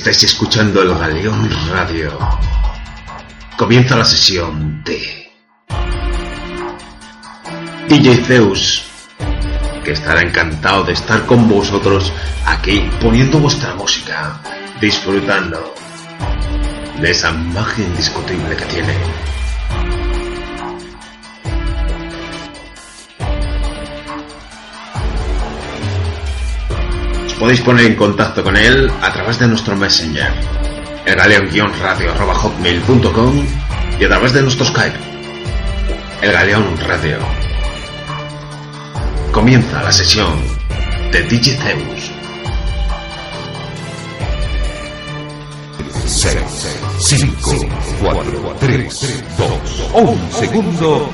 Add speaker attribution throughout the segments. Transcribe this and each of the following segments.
Speaker 1: Estáis escuchando el Galeón Radio. Comienza la sesión de DJ Zeus, que estará encantado de estar con vosotros aquí poniendo vuestra música, disfrutando de esa magia indiscutible que tiene. Podéis poner en contacto con él a través de nuestro Messenger, el galeón-radio.hotmail.com y a través de nuestro Skype, el Galeón Radio. Comienza la sesión de DJ Zeus.
Speaker 2: 6, 5, 4, 3, 2, 1 segundo.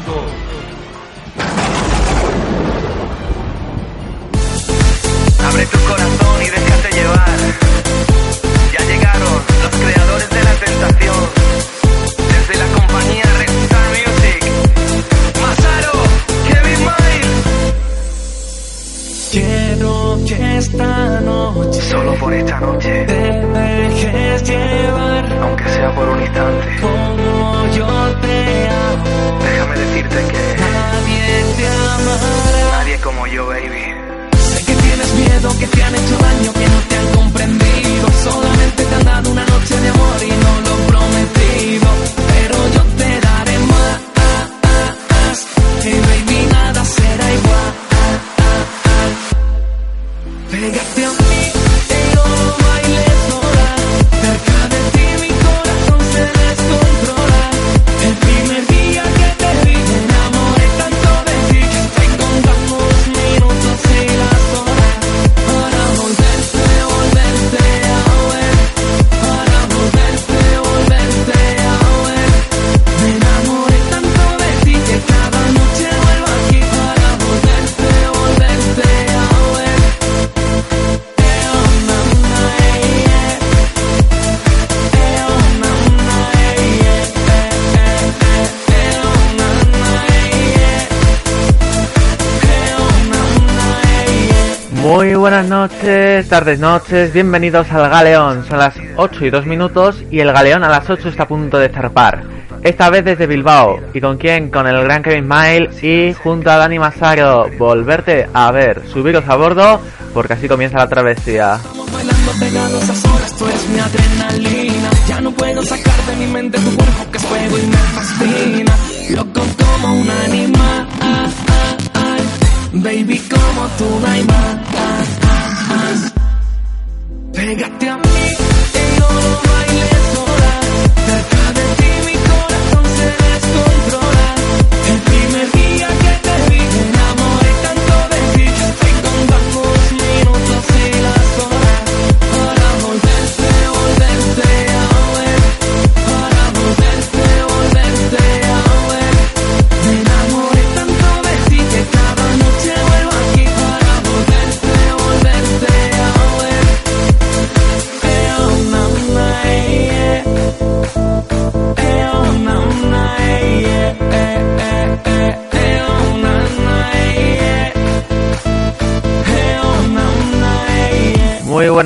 Speaker 3: Tardes, noches, bienvenidos al Galeón. Son las 8 y 2 minutos y el Galeón a las 8 está a punto de zarpar. Esta vez desde Bilbao. ¿Y con quién? Con el gran Kevin Mile y junto a Dani Masaro. Volverte a ver, subiros a bordo porque así comienza la travesía.
Speaker 4: Tú eres mi adrenalina. Ya no puedo sacar de mi mente tu cuerpo que es fuego y me fascina. Loco como un animal, baby como tú no hay más. Pégate a mí y no bailes sola.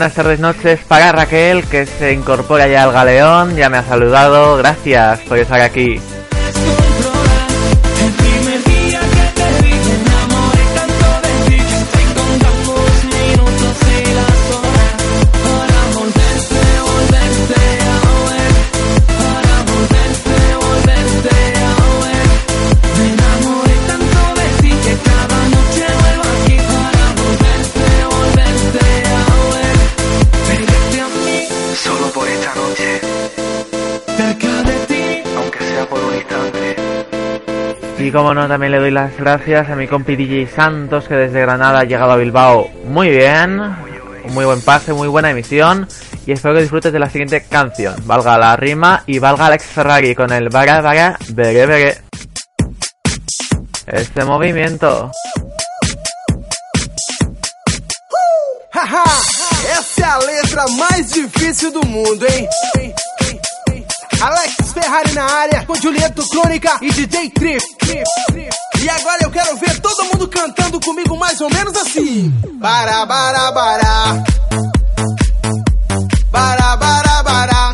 Speaker 3: Buenas tardes, noches para Raquel que se incorpora ya al Galeón. Ya me ha saludado. Gracias por estar aquí.
Speaker 4: Y
Speaker 3: como no, también le doy las gracias a mi compi DJ Santos que desde Granada ha llegado a Bilbao muy bien. Un muy buen pase, muy buena emisión. Y espero que disfrutes de la siguiente canción. Valga la rima y valga Alex Ferrari con el vaga vaga bere bere. Este movimiento.
Speaker 5: Essa é a letra mais difícil do mundo, hein? Alex Ferrari na área, com Julieto Crônica e DJ Trip. E agora eu quero ver todo mundo cantando comigo mais ou menos assim. Bara bara bara bara bara bara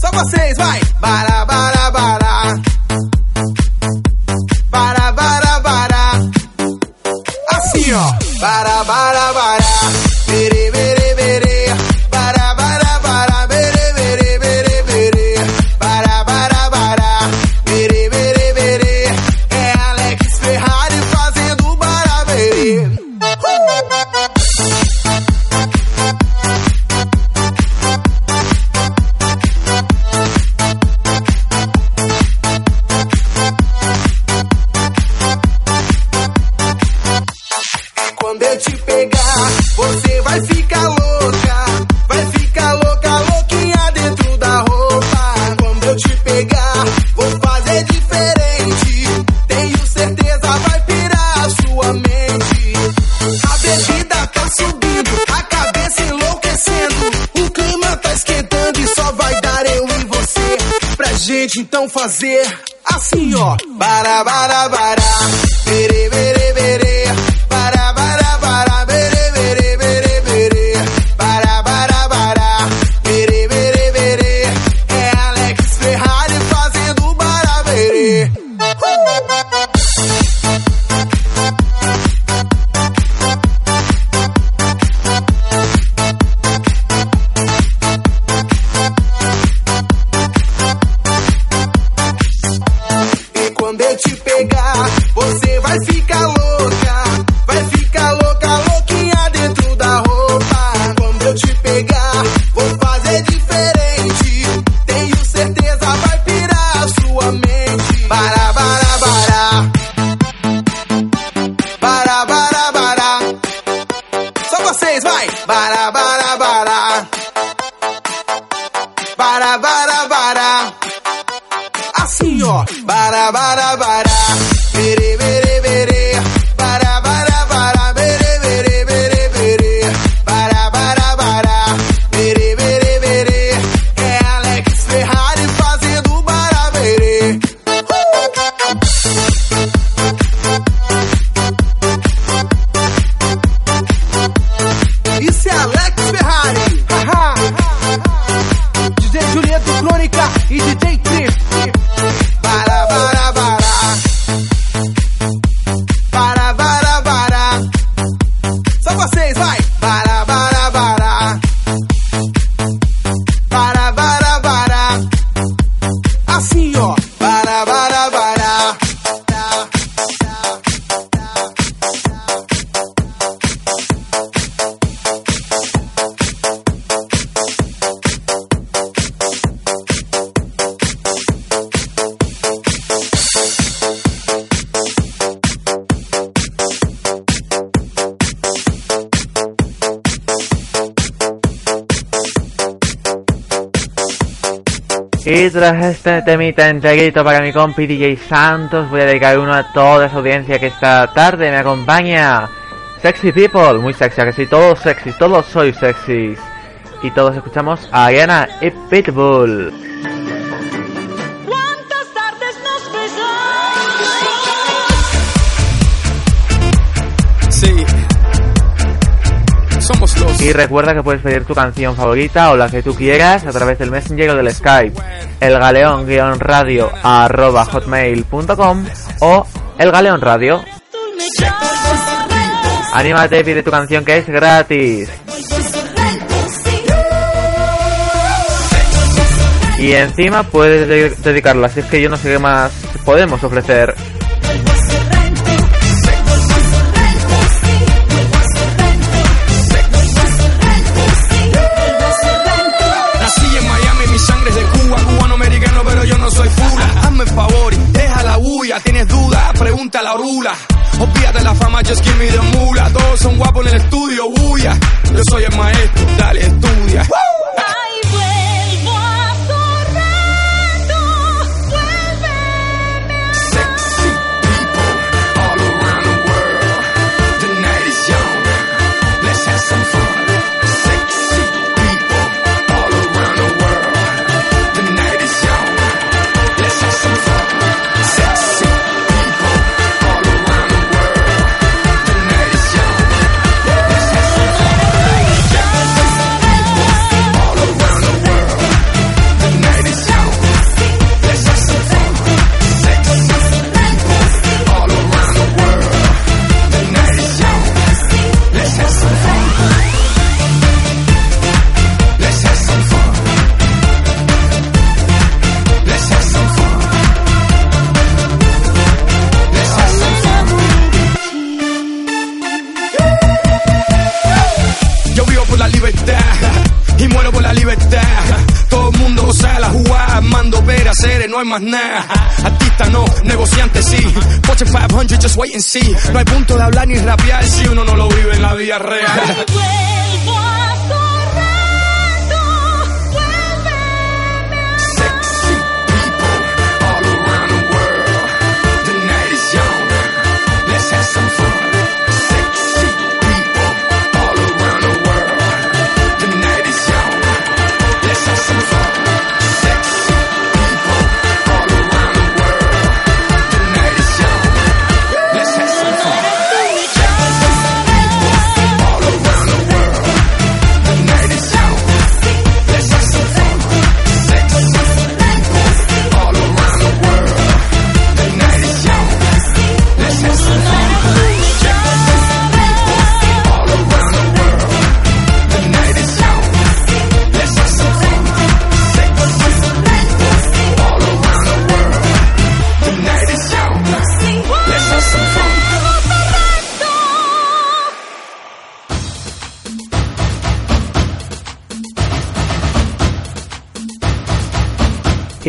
Speaker 5: Só vocês, vai. bara bara fazer assim, ó. Bara, bara.
Speaker 3: Tras este temita enterito para mi compi DJ Santos, voy a dedicar uno a toda esa audiencia que esta tarde me acompaña. Sexy people, muy sexy, que sí, todos sexys, todos sois sexys. Y todos escuchamos a Ariana y Pitbull.
Speaker 5: Sí.
Speaker 3: Y recuerda que puedes pedir tu canción favorita o la que tú quieras a través del Messenger o del Skype elgaleón-radio arroba hotmail.com o
Speaker 6: elgaleonradio.
Speaker 3: Anímate, pide tu canción que es gratis. Y encima puedes dedicarla, así es que yo no sé qué más podemos ofrecer
Speaker 7: bitches give me the mula. Todos son guapos en el estudio, bulla. Yo soy el maestro hay más nada. Artista no, negociante sí. Poche 500, just wait and see. No hay punto de hablar ni rapear si uno no lo vive en la vida real.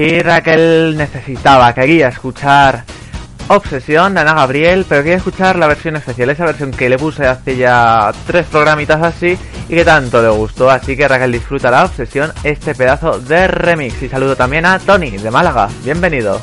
Speaker 6: Y Raquel necesitaba, quería escuchar Obsesión de Ana Gabriel, pero quería escuchar la versión especial, esa versión que le puse hace ya tres programitas así y que tanto le gustó. Así que Raquel disfruta la obsesión, este pedazo de remix. Y saludo también a Tony de Málaga, bienvenido.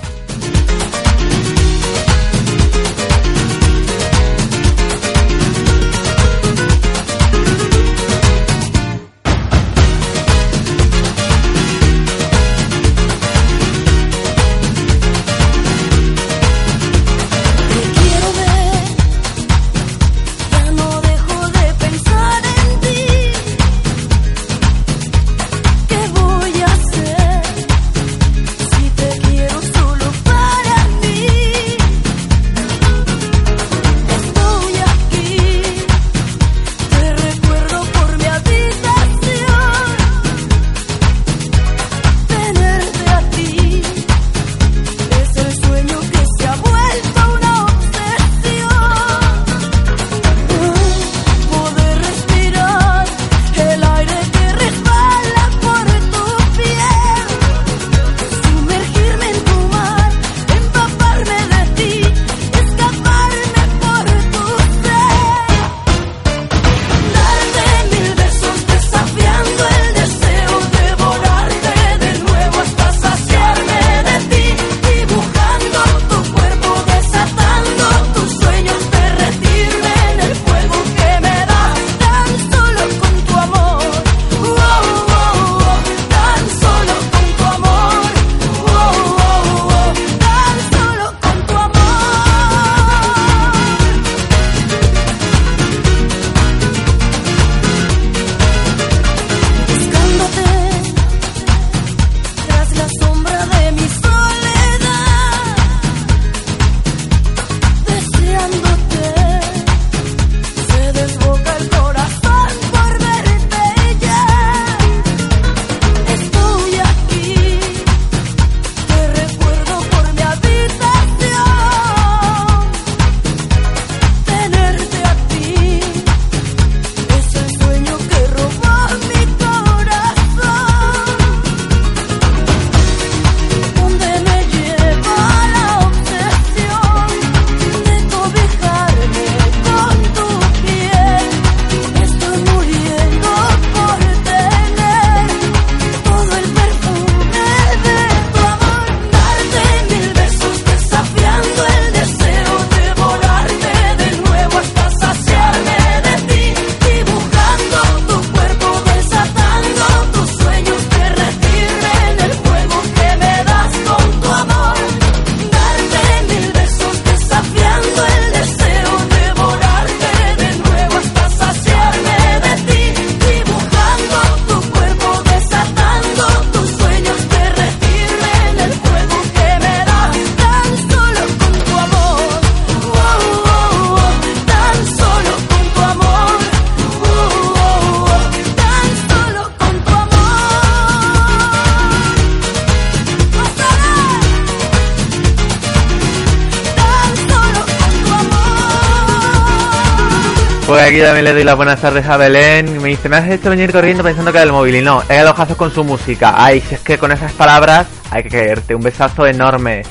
Speaker 6: yo también le doy las buenas tardes a Belén. Me dice, me has hecho venir corriendo pensando que era el móvil. Y no, era los con su música. Ay, si es que con esas palabras
Speaker 3: hay que creerte. Un besazo enorme.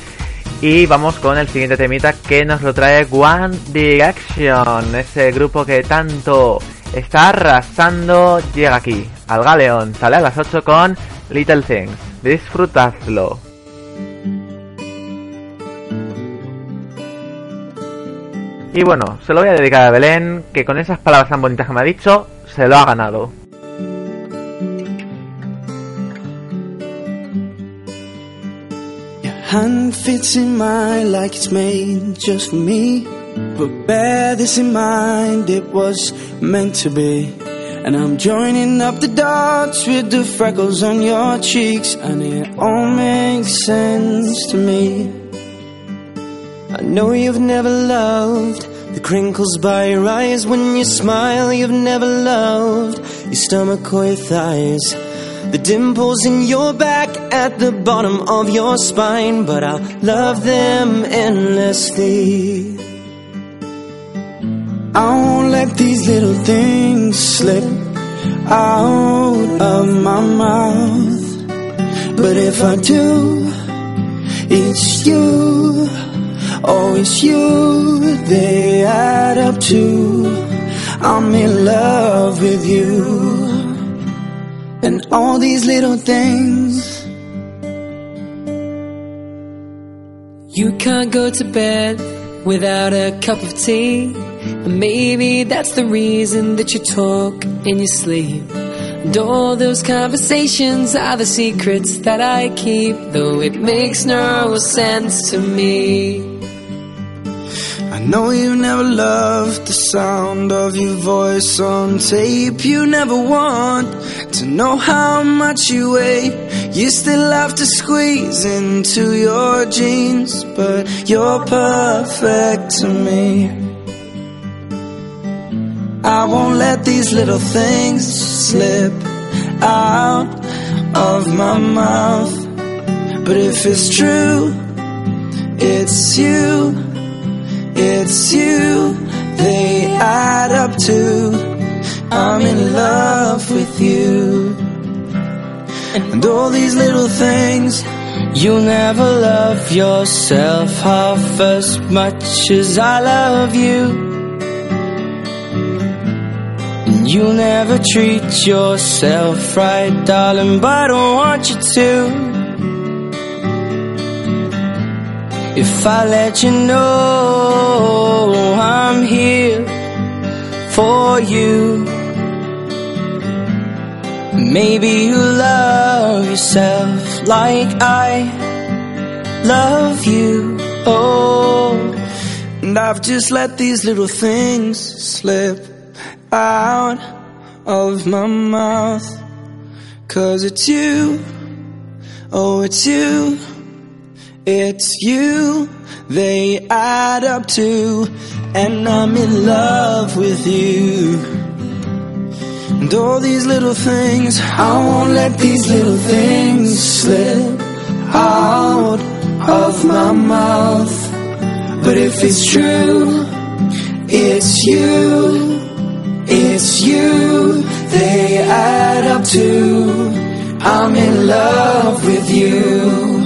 Speaker 3: Y vamos con el siguiente temita que nos lo trae One Direction. Ese grupo que tanto está arrasando llega aquí. Al Galeón. Sale a las 8 con Little Things. Disfrutadlo. Y bueno, se lo voy a dedicar a Belén, que con esas palabras tan bonitas que me ha dicho, se lo ha ganado.
Speaker 8: Hand fits in mine like it's made just for me. But bear this in mind, it was meant to be. And I'm joining up the dots with the freckles on your cheeks, and it all makes sense to me. I know you've never loved the crinkles by your eyes when you smile. You've never loved your stomach or your thighs. The dimples in your back at the bottom of your spine, but I'll love them endlessly. I won't let these little things slip out of my mouth. But if I do, it's you. Oh, it's you they add up to. I'm in love with you. And all these little things.
Speaker 9: You can't go to bed without a cup of tea. And maybe that's the reason that you talk in your sleep. And all those conversations are the secrets that I keep, though it makes no sense to me.
Speaker 8: Know you never loved the sound of your voice on tape. You never want to know how much you weigh. You still have to squeeze into your jeans, but you're perfect to me. I won't let these little things slip out of my mouth. But if it's true, it's you. It's you, they add up to. I'm in love with you. And all these little things.
Speaker 9: You'll never love yourself half as much as I love you. And you'll never treat yourself right, darling, but I don't want you to. If I let you know I'm here for you, maybe you love yourself like I love you. Oh,
Speaker 8: And I've just let these little things slip out of my mouth. Cause it's you, oh, it's you, it's you, they add up to, and I'm in love with you. And all these little things, I won't let these little things slip out of my mouth. But if it's true, it's you, it's you, they add up to. I'm in love with you.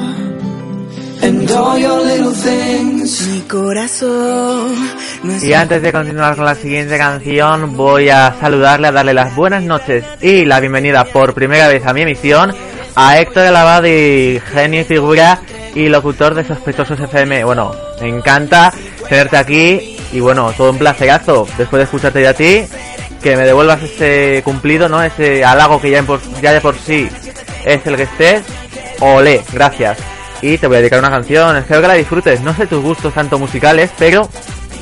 Speaker 8: And all your little things. Mi corazón. no es
Speaker 3: Y antes de continuar con la siguiente canción, voy a saludarle, a darle las buenas noches y la bienvenida por primera vez a mi emisión a Héctor Elabad y genio y figura y locutor de Sospechosos FM. Bueno, me encanta tenerte aquí y bueno, todo un placerazo después de escucharte de a ti, que me devuelvas ese cumplido, ¿no? Ese halago que ya, en por- ya de por sí es el que estés. Olé, gracias. Y te voy a dedicar una canción, espero que la disfrutes. No sé tus gustos tanto musicales, pero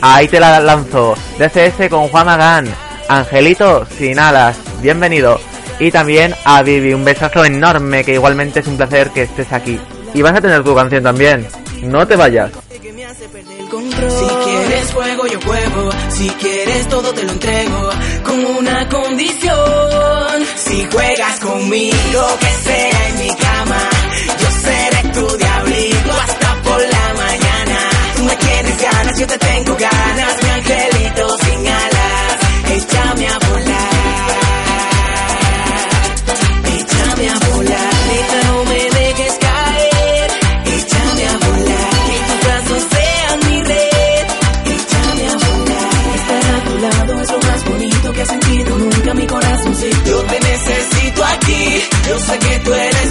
Speaker 3: ahí te la lanzo. DCS con Juan Magán, Angelito sin alas, bienvenido. Y también a Vivi, un besazo enorme, que igualmente es un placer que estés aquí. Y vas a tener tu canción también, no te vayas.
Speaker 10: Si quieres fuego, yo juego. Si quieres todo, te lo entrego. Con una condición. Si juegas conmigo. ganas, yo te tengo ganas, mi angelito sin alas, échame a volar, échame a volar, neta no me dejes caer, échame a volar, que tus brazos sean mi red, échame a volar, estar a tu lado es lo más bonito
Speaker 5: que ha sentido nunca mi corazoncito, yo te necesito aquí, yo sé que tú eres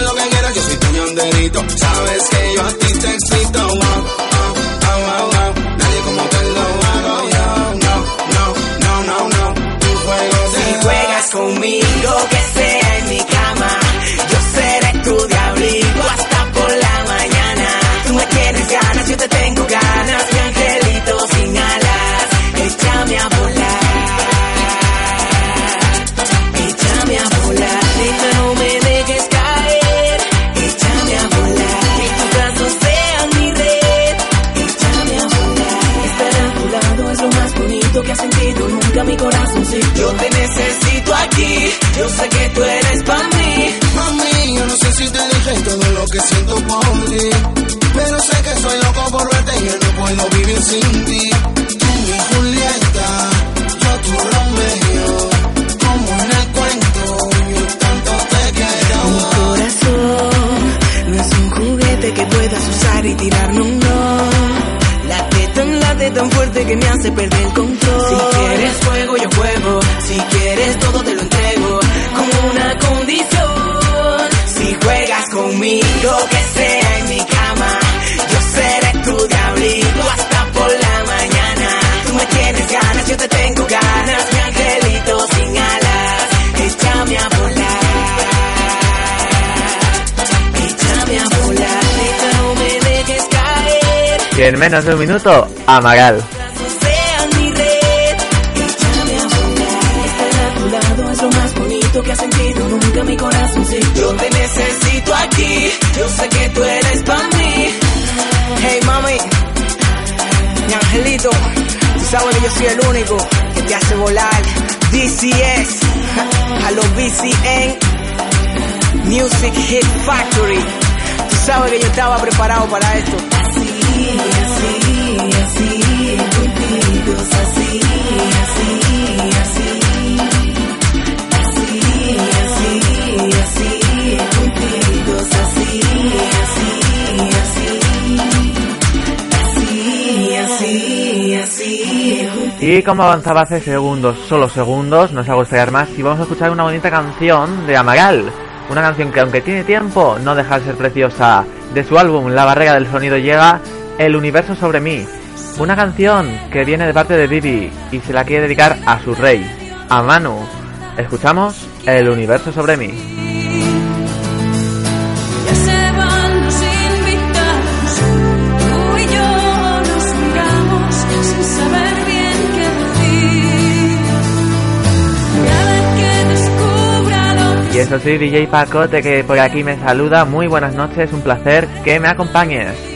Speaker 5: lo que quieras, yo soy tu ñonderito. Sabes que yo a ti te excito. Wow, wow, wow, wow. Nadie como te lo hago yo. No, no, no, no, no. Tu juego
Speaker 10: Si juegas conmigo, que yo sé que tú eres para mí.
Speaker 5: Mami, yo no sé si te dije todo lo que siento por ti. Pero sé que soy loco por verte y yo no puedo vivir sin ti. Tú mi Julieta, yo tu Romeo. Como en el cuento, yo tanto te quiero.
Speaker 10: Mi corazón no es un juguete que puedas usar y tirarme un no. Late tan, late tan fuerte que me hace perder el control. Si quieres juego, yo juego. Si quieres todo, te lo entrego. Una condición. Si juegas conmigo, que sea en mi cama. Yo seré tu diablito hasta por la mañana. Tú me tienes ganas, yo te tengo ganas. Mi angelito sin alas. Échame a volar. Échame a volar, neta, no me dejes caer.
Speaker 3: Y en menos de un minuto, Amaral.
Speaker 10: Aquí. Yo sé que tú eres para mí. Hey, mami. Mi angelito. Tú sabes que yo soy el único que te hace volar. DCS. A los BCN. Music Hit Factory. Tú sabes que yo estaba preparado para esto. Así, así, así, contigo, así, así.
Speaker 3: Y como avanzaba hace segundos, solo segundos, no os hago esperar más, y vamos a escuchar una bonita canción de Amaral. Una canción que aunque tiene tiempo, no deja de ser preciosa. De su álbum La barrera del sonido llega El universo sobre mí. Una canción que viene de parte de Bibi y se la quiere dedicar a su rey, a Manu. Escuchamos El universo sobre mí. Eso sí, DJ Pacote que por aquí me saluda. Muy buenas noches, un placer que me acompañes.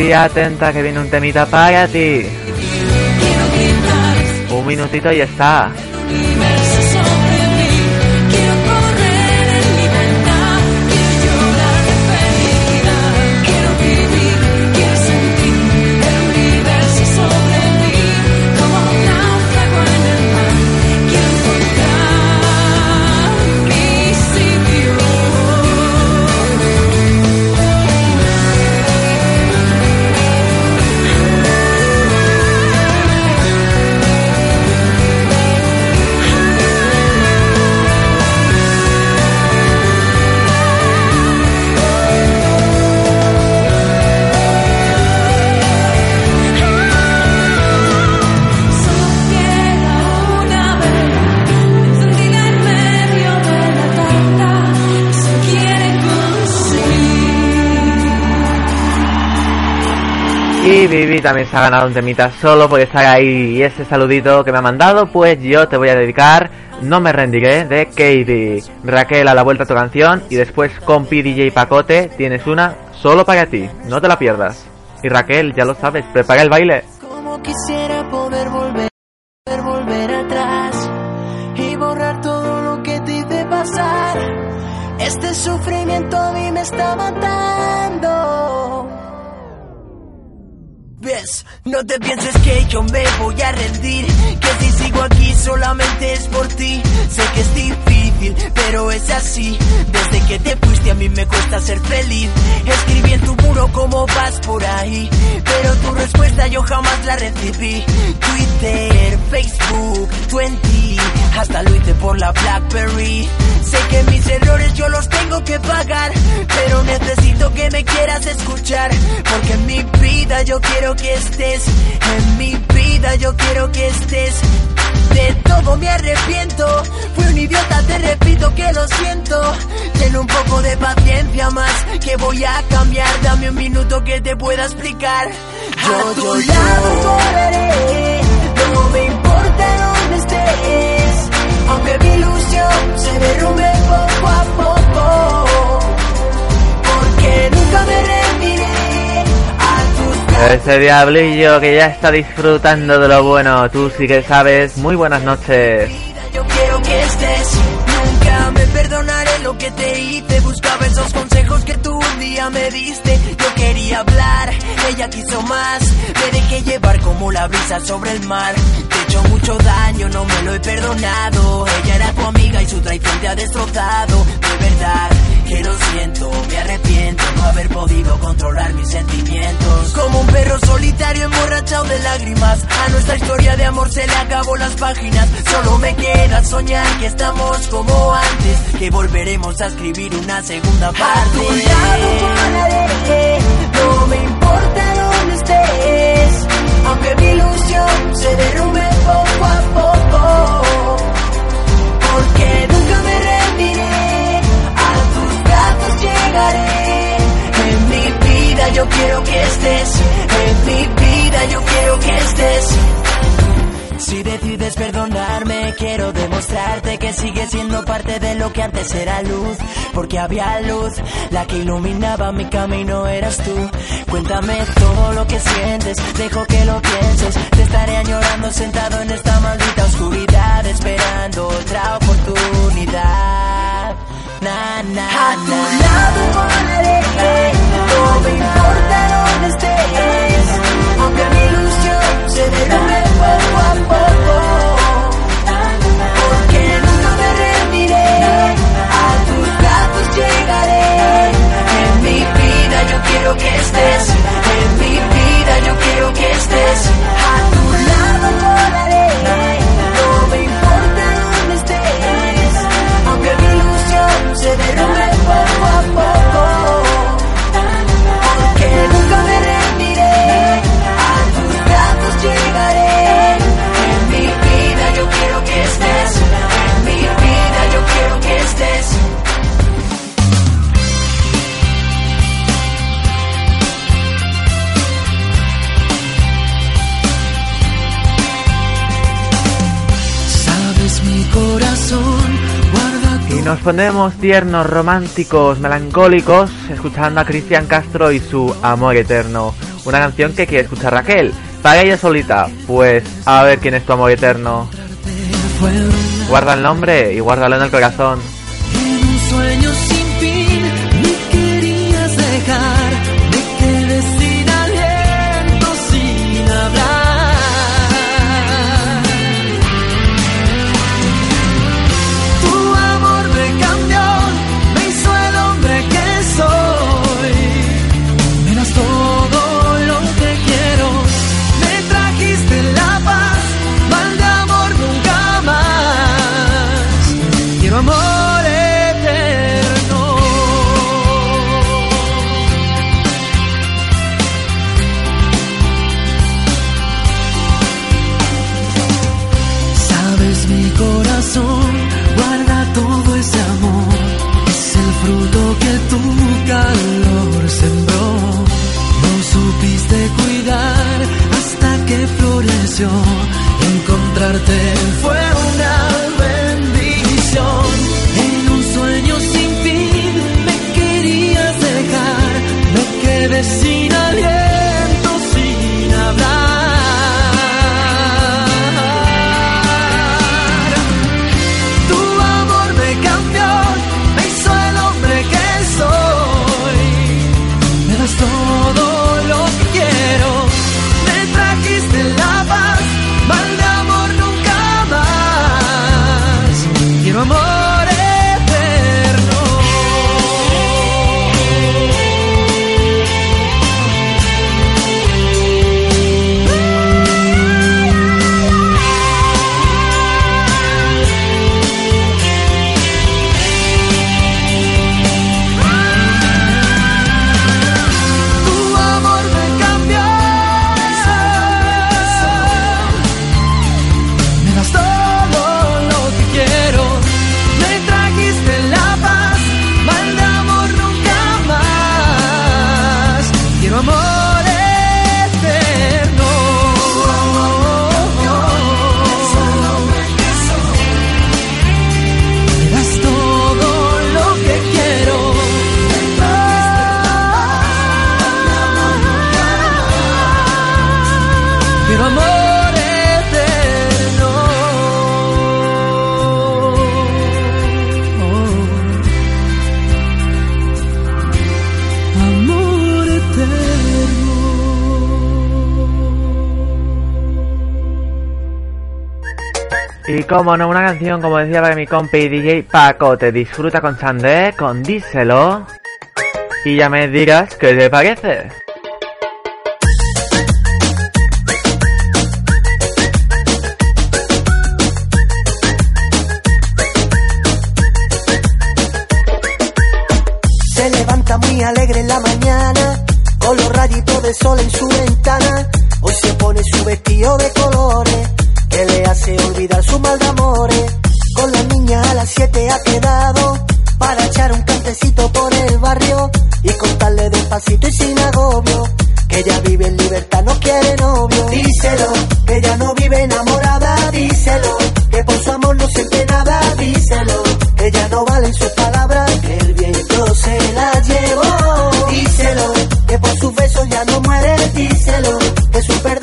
Speaker 3: Y atenta que viene un temita para ti. Un minutito y está. Y Vivi también se ha ganado un temita solo por estar ahí. Y ese saludito que me ha mandado, pues yo te voy a dedicar No me rendiré de Katie. Raquel a la vuelta a tu canción. Y después con DJ Pacote tienes una solo para ti. No te la pierdas. Y Raquel, ya lo sabes, prepara el baile.
Speaker 10: Como quisiera poder volver, volver atrás y borrar todo lo que te hice pasar. Este sufrimiento a mí me está matando. No te pienses que yo me voy a rendir, que si sigo aquí solamente es por ti. Sé que es difícil, pero es así. Desde que te fuiste a mí me cuesta ser feliz. Escribí en tu muro cómo vas por ahí, pero tu respuesta yo jamás la recibí. Twitter, Facebook, 20, hasta lo por la Blackberry. Sé que mis errores yo los tengo que pagar, pero necesito que me quieras escuchar, porque en mi vida yo quiero que estés, en mi vida yo quiero que estés. De todo me arrepiento, fui un idiota, te repito que lo siento. Ten un poco de paciencia más, que voy a cambiar, dame un minuto que te pueda explicar. Yo, a tu lado volveré, no me importa dónde estés, aunque mi ilusión se derrumbe poco a poco, porque nunca me
Speaker 3: Ese diablillo que ya está disfrutando de lo bueno. Tú sí que sabes. Muy buenas noches.
Speaker 10: yo quiero que estés. Nunca me perdonaré lo que te hice. Buscaba esos consejos que tú un día me diste. Yo quería hablar, ella quiso más. Me dejé llevar como la brisa sobre el mar. Te he hecho mucho daño, no me lo he perdonado. Ella era tu amiga y su traición te ha destrozado. De verdad que lo siento, me arrepiento no haber podido controlar mis sentimientos. Como un perro solitario emborrachado de lágrimas, a nuestra historia de amor se le acabó las páginas. Solo me queda soñar que estamos como antes, que volveremos a escribir una segunda parte. A tu lado volaré, no me importa dónde estés, aunque mi ilusión se derrumbe yo quiero que estés, en mi vida yo quiero que estés. Si decides perdonarme, quiero demostrarte que sigues siendo parte de lo que antes era luz. Porque había luz, la que iluminaba mi camino eras tú. Cuéntame todo lo que sientes, dejo que lo pienses. Te estaré añorando sentado en esta maldita oscuridad, esperando otra oportunidad. Na, na, A tu lado no me importa dónde estés. Aunque mi ilusión se derrumbe poco a poco. Porque nunca me rendiré, a tus brazos llegaré. En mi vida yo quiero que estés, en mi vida yo quiero que estés.
Speaker 3: Nos ponemos tiernos, románticos, melancólicos, escuchando a Cristian Castro y su Amor Eterno.
Speaker 4: Una canción que quiere escuchar Raquel. Para ella solita. Pues a ver quién es tu amor eterno. Guarda el nombre y guárdalo en el corazón. Y como no, una canción, como decía para mi compi DJ Paco, te disfruta con Sandé, con Díselo. Y ya me dirás qué te parece.
Speaker 11: Se levanta muy alegre en la mañana, con los rayitos de sol en su ventana. Hoy se pone su vestido de colores, hace olvidar su mal de amores. Con la niña a las 7 ha quedado, para echar un cantecito por el barrio y contarle despacito y sin agobio. Que ella vive en libertad, no quiere novio. Díselo, que ella no vive enamorada. Díselo, que por su amor no siente nada. Díselo, que ella no valen sus palabras. Que el viento se la llevó. Díselo, que por sus besos ya no muere. Díselo, que su perdón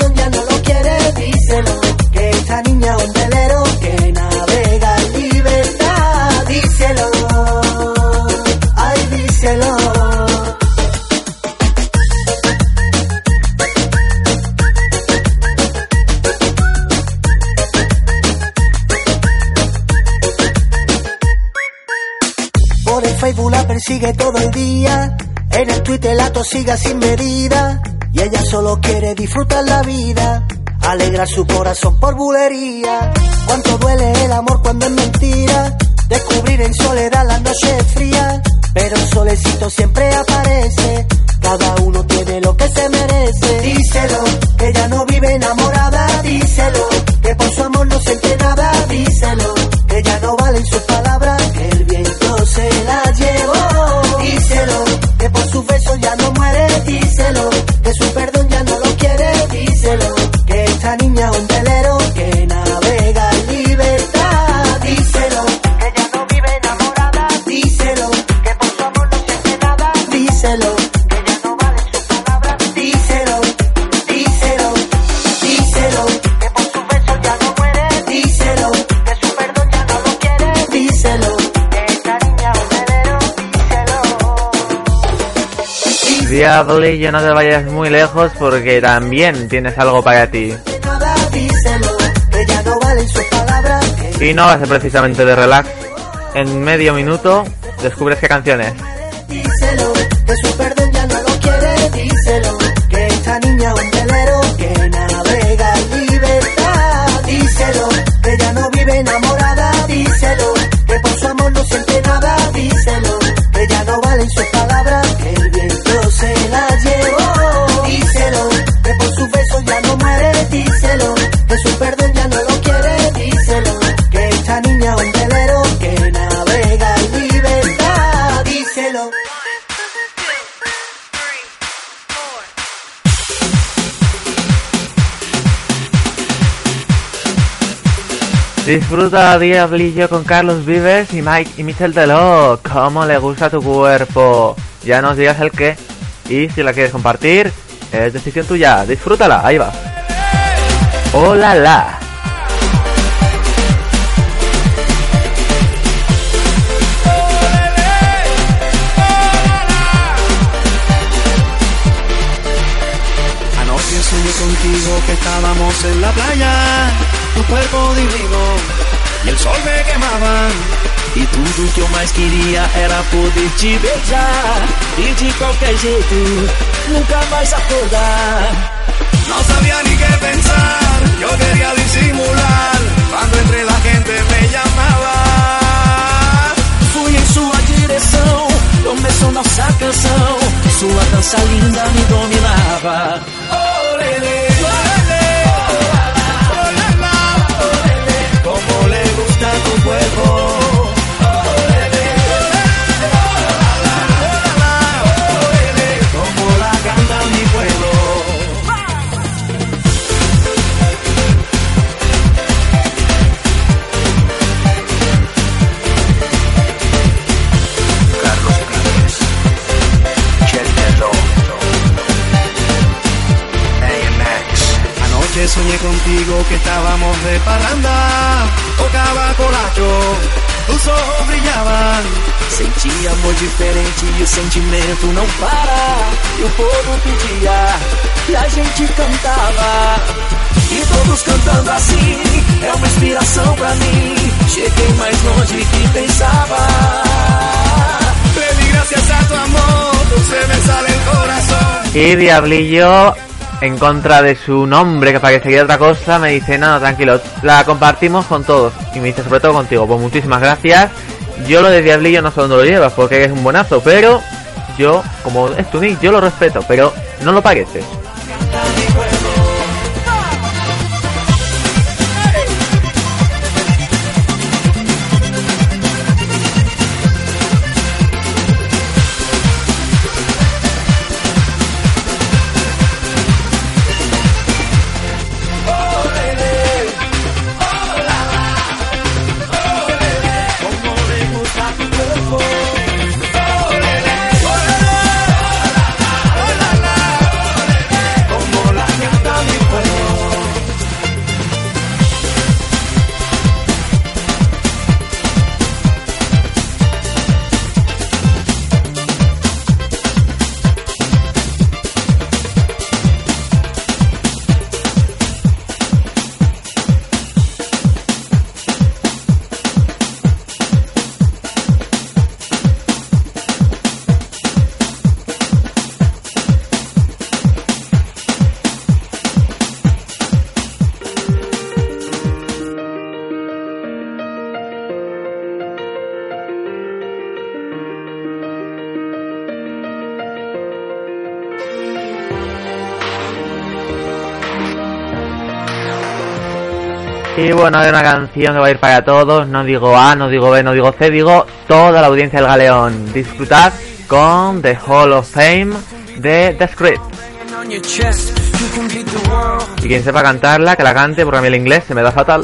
Speaker 11: Twitter la tosiga sin medida. Y ella solo quiere disfrutar la vida. Alegrar su corazón por bulería. Cuánto duele el amor cuando es mentira. Descubrir en soledad la noche fría. Pero el solecito siempre aparece. Cada uno tiene lo que se merece. Díselo, que ella no vive enamorada. Díselo, que por su amor no siente nada. Díselo, que ella no valen sus palabras. Que el viento se la llevó.
Speaker 3: Diablillo, no te vayas muy lejos porque también tienes algo para ti. Y no va a ser precisamente de relax. En medio minuto descubres qué canciones. Disfruta Diablillo con Carlos Vives y Mike y Michel Teló. ¿Cómo le gusta tu cuerpo? Ya nos digas el qué. Y si la quieres compartir, es decisión tuya. Disfrútala, ahí va. Hola la.
Speaker 7: Anoche soñé contigo que estábamos en la playa, tu cuerpo divino y el sol me quemaba.
Speaker 9: E tudo que eu mais queria era poder te beijar E de qualquer jeito, nunca mais acordar
Speaker 7: No sabía ni qué pensar, yo quería disimular cuando entre la gente me llamaba.
Speaker 9: Fui em sua direção, começou nossa canção Sua dança linda me dominava Oh, lele,
Speaker 7: tu cuerpo. Soñé contigo que estábamos de parranda, tocaba colacho, tus ojos brillaban.
Speaker 9: Senti amor diferente e o sentimento não para. E o povo pedia e a gente cantava. E todos cantando assim é uma inspiração pra mim. Cheguei mais longe que pensava.
Speaker 7: Di gracias a tu amor, se me sale el corazón.
Speaker 3: Y Diablillo, en contra de su nombre, que para que seguir otra cosa, me dice, no, no, tranquilo, la compartimos con todos. Y me dice, sobre todo contigo, pues muchísimas gracias. Yo lo de Diablillo no sé dónde lo llevas, porque eres un buenazo, pero yo, como es tu nick, yo lo respeto, pero no lo pareces. Bueno, hay una canción que va a ir para todos. No digo A, no digo B, no digo C, digo toda la audiencia del Galeón. Disfrutad con The Hall of Fame de The Script. Y quien sepa cantarla, que la cante, porque a mí el inglés se me da fatal.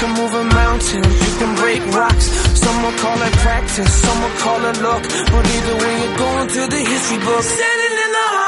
Speaker 12: Can move a mountain, you can break rocks. Some will call it practice, some will call it luck. But either way, you're going to the history book. Standing in the Hall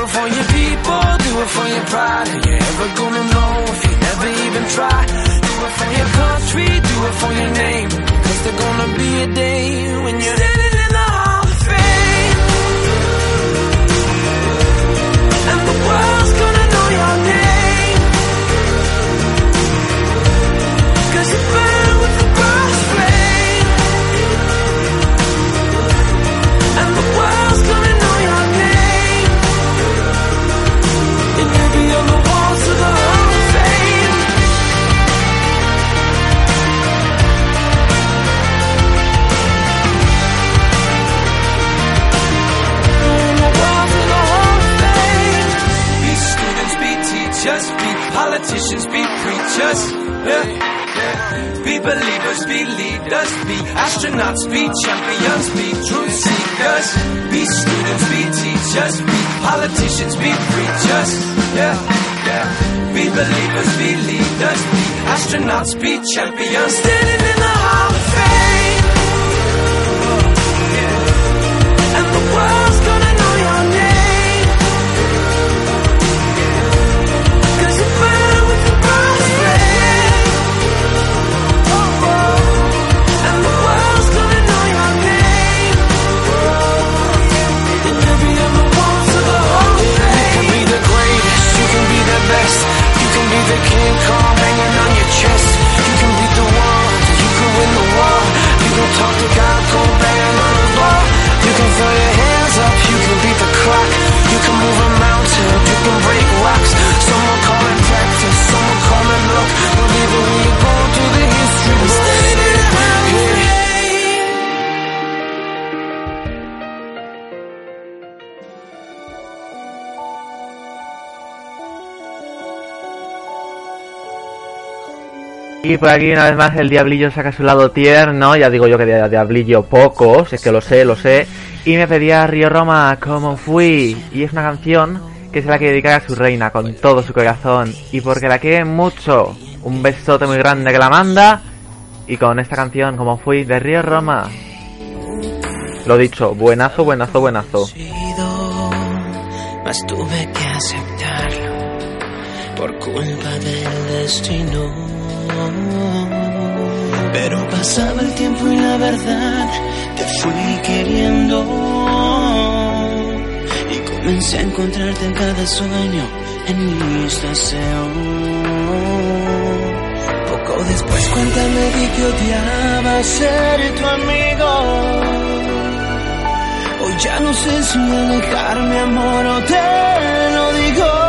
Speaker 9: for your people, do it for your pride. Are you ever gonna know if you never even try? Do it for your country, do it for your name. Cause there's gonna be a day when you're standing in the Hall of Fame. And the world's gonna know your name. Cause you politicians, be preachers. Yeah. Be believers, be leaders, be astronauts, be champions, be truth seekers. Be students, be teachers, be politicians, be preachers. Yeah, yeah. Be believers, be leaders, be astronauts, be champions. Standing talk to God, go bang on his wall. You can throw your hands up, you can beat the clock. You can move a mountain, you can break
Speaker 3: Y por aquí una vez más el diablillo saca su lado tierno, ya digo yo que de diablillo pocos, es que lo sé, lo sé, y me pedía Río Roma como fui, y es una canción que se la quiere dedicar a su reina con todo su corazón, y porque la quiere mucho, un besote muy grande que la manda, y con esta canción como fui de Río Roma. Lo dicho, buenazo, buenazo, buenazo.
Speaker 10: Mas tuve. Pero pasaba el tiempo y la verdad te fui queriendo. Y comencé a encontrarte en cada sueño, en mis deseos. Poco después cuenta me di que odiaba ser tu amigo. Hoy ya no sé si alejarme, amor, o te lo digo.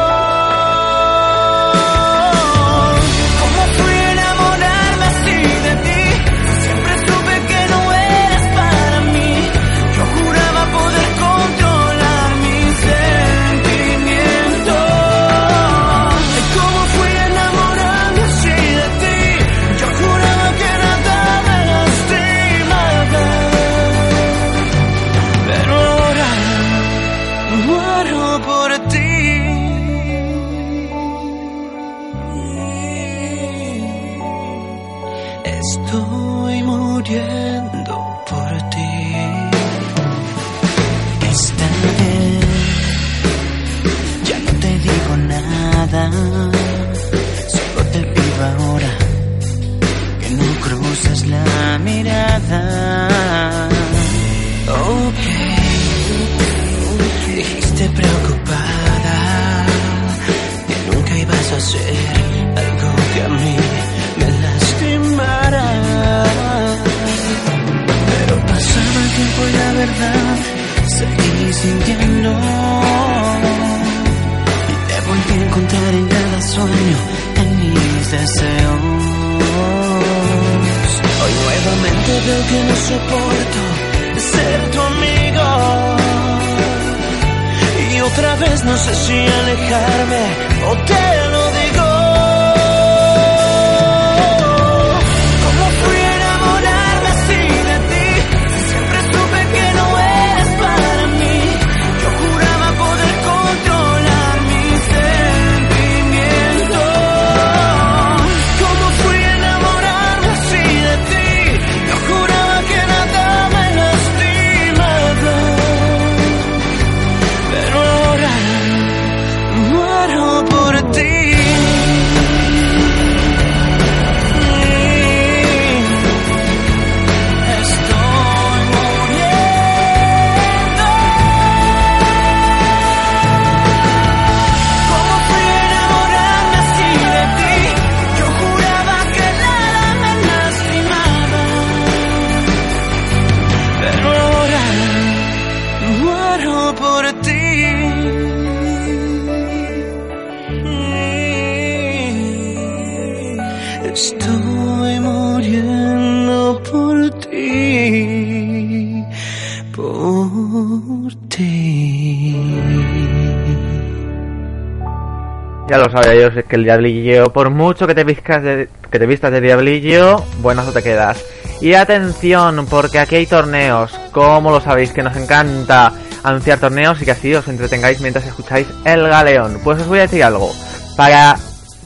Speaker 3: Es que el diablillo, por mucho que te vistas de, que te vistas de diablillo, buenazo te quedas. Y atención, porque aquí hay torneos, como lo sabéis, que nos encanta anunciar torneos y que así os entretengáis mientras escucháis el galeón. Pues os voy a decir algo, para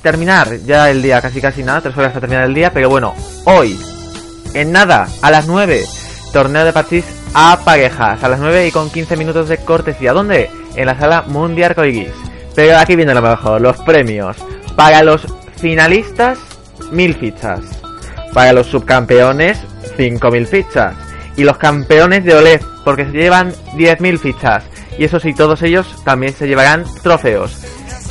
Speaker 3: terminar ya el día, casi casi nada, tres horas para terminar el día, pero bueno, hoy, en nada, a las 9, torneo de parchís a parejas, a las 9 y con 15 minutos de cortesía. ¿Dónde? En la sala Mundial Coiguis. Pero aquí viene lo mejor, los premios. Para los finalistas, 1000 fichas. Para los subcampeones, 5000 fichas. Y los campeones de OLED, porque se llevan 10.000 fichas. Y eso sí, todos ellos también se llevarán trofeos.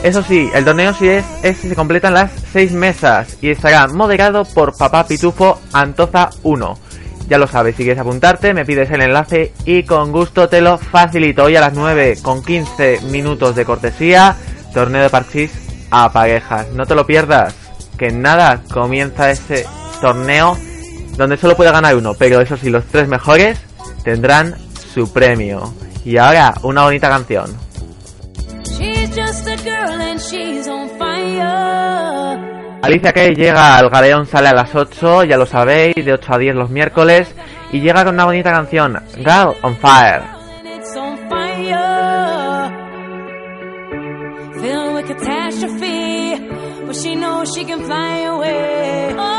Speaker 3: Eso sí, el torneo sí es, es si se completan las 6 mesas y estará moderado por Papá Pitufo Antoza 1. Ya lo sabes, si quieres apuntarte, me pides el enlace y con gusto te lo facilito. Hoy a las 9 con 15 minutos de cortesía, torneo de parchís a parejas. No te lo pierdas, que en nada comienza ese torneo donde solo puede ganar uno, pero eso sí, los tres mejores tendrán su premio. Y ahora, una bonita canción. Alicia Kay llega al Galeón, sale a las 8, ya lo sabéis, de 8 a 10 los miércoles, y llega con una bonita canción, Girl on Fire.
Speaker 6: Filled with catastrophe. But she knows she can fly away.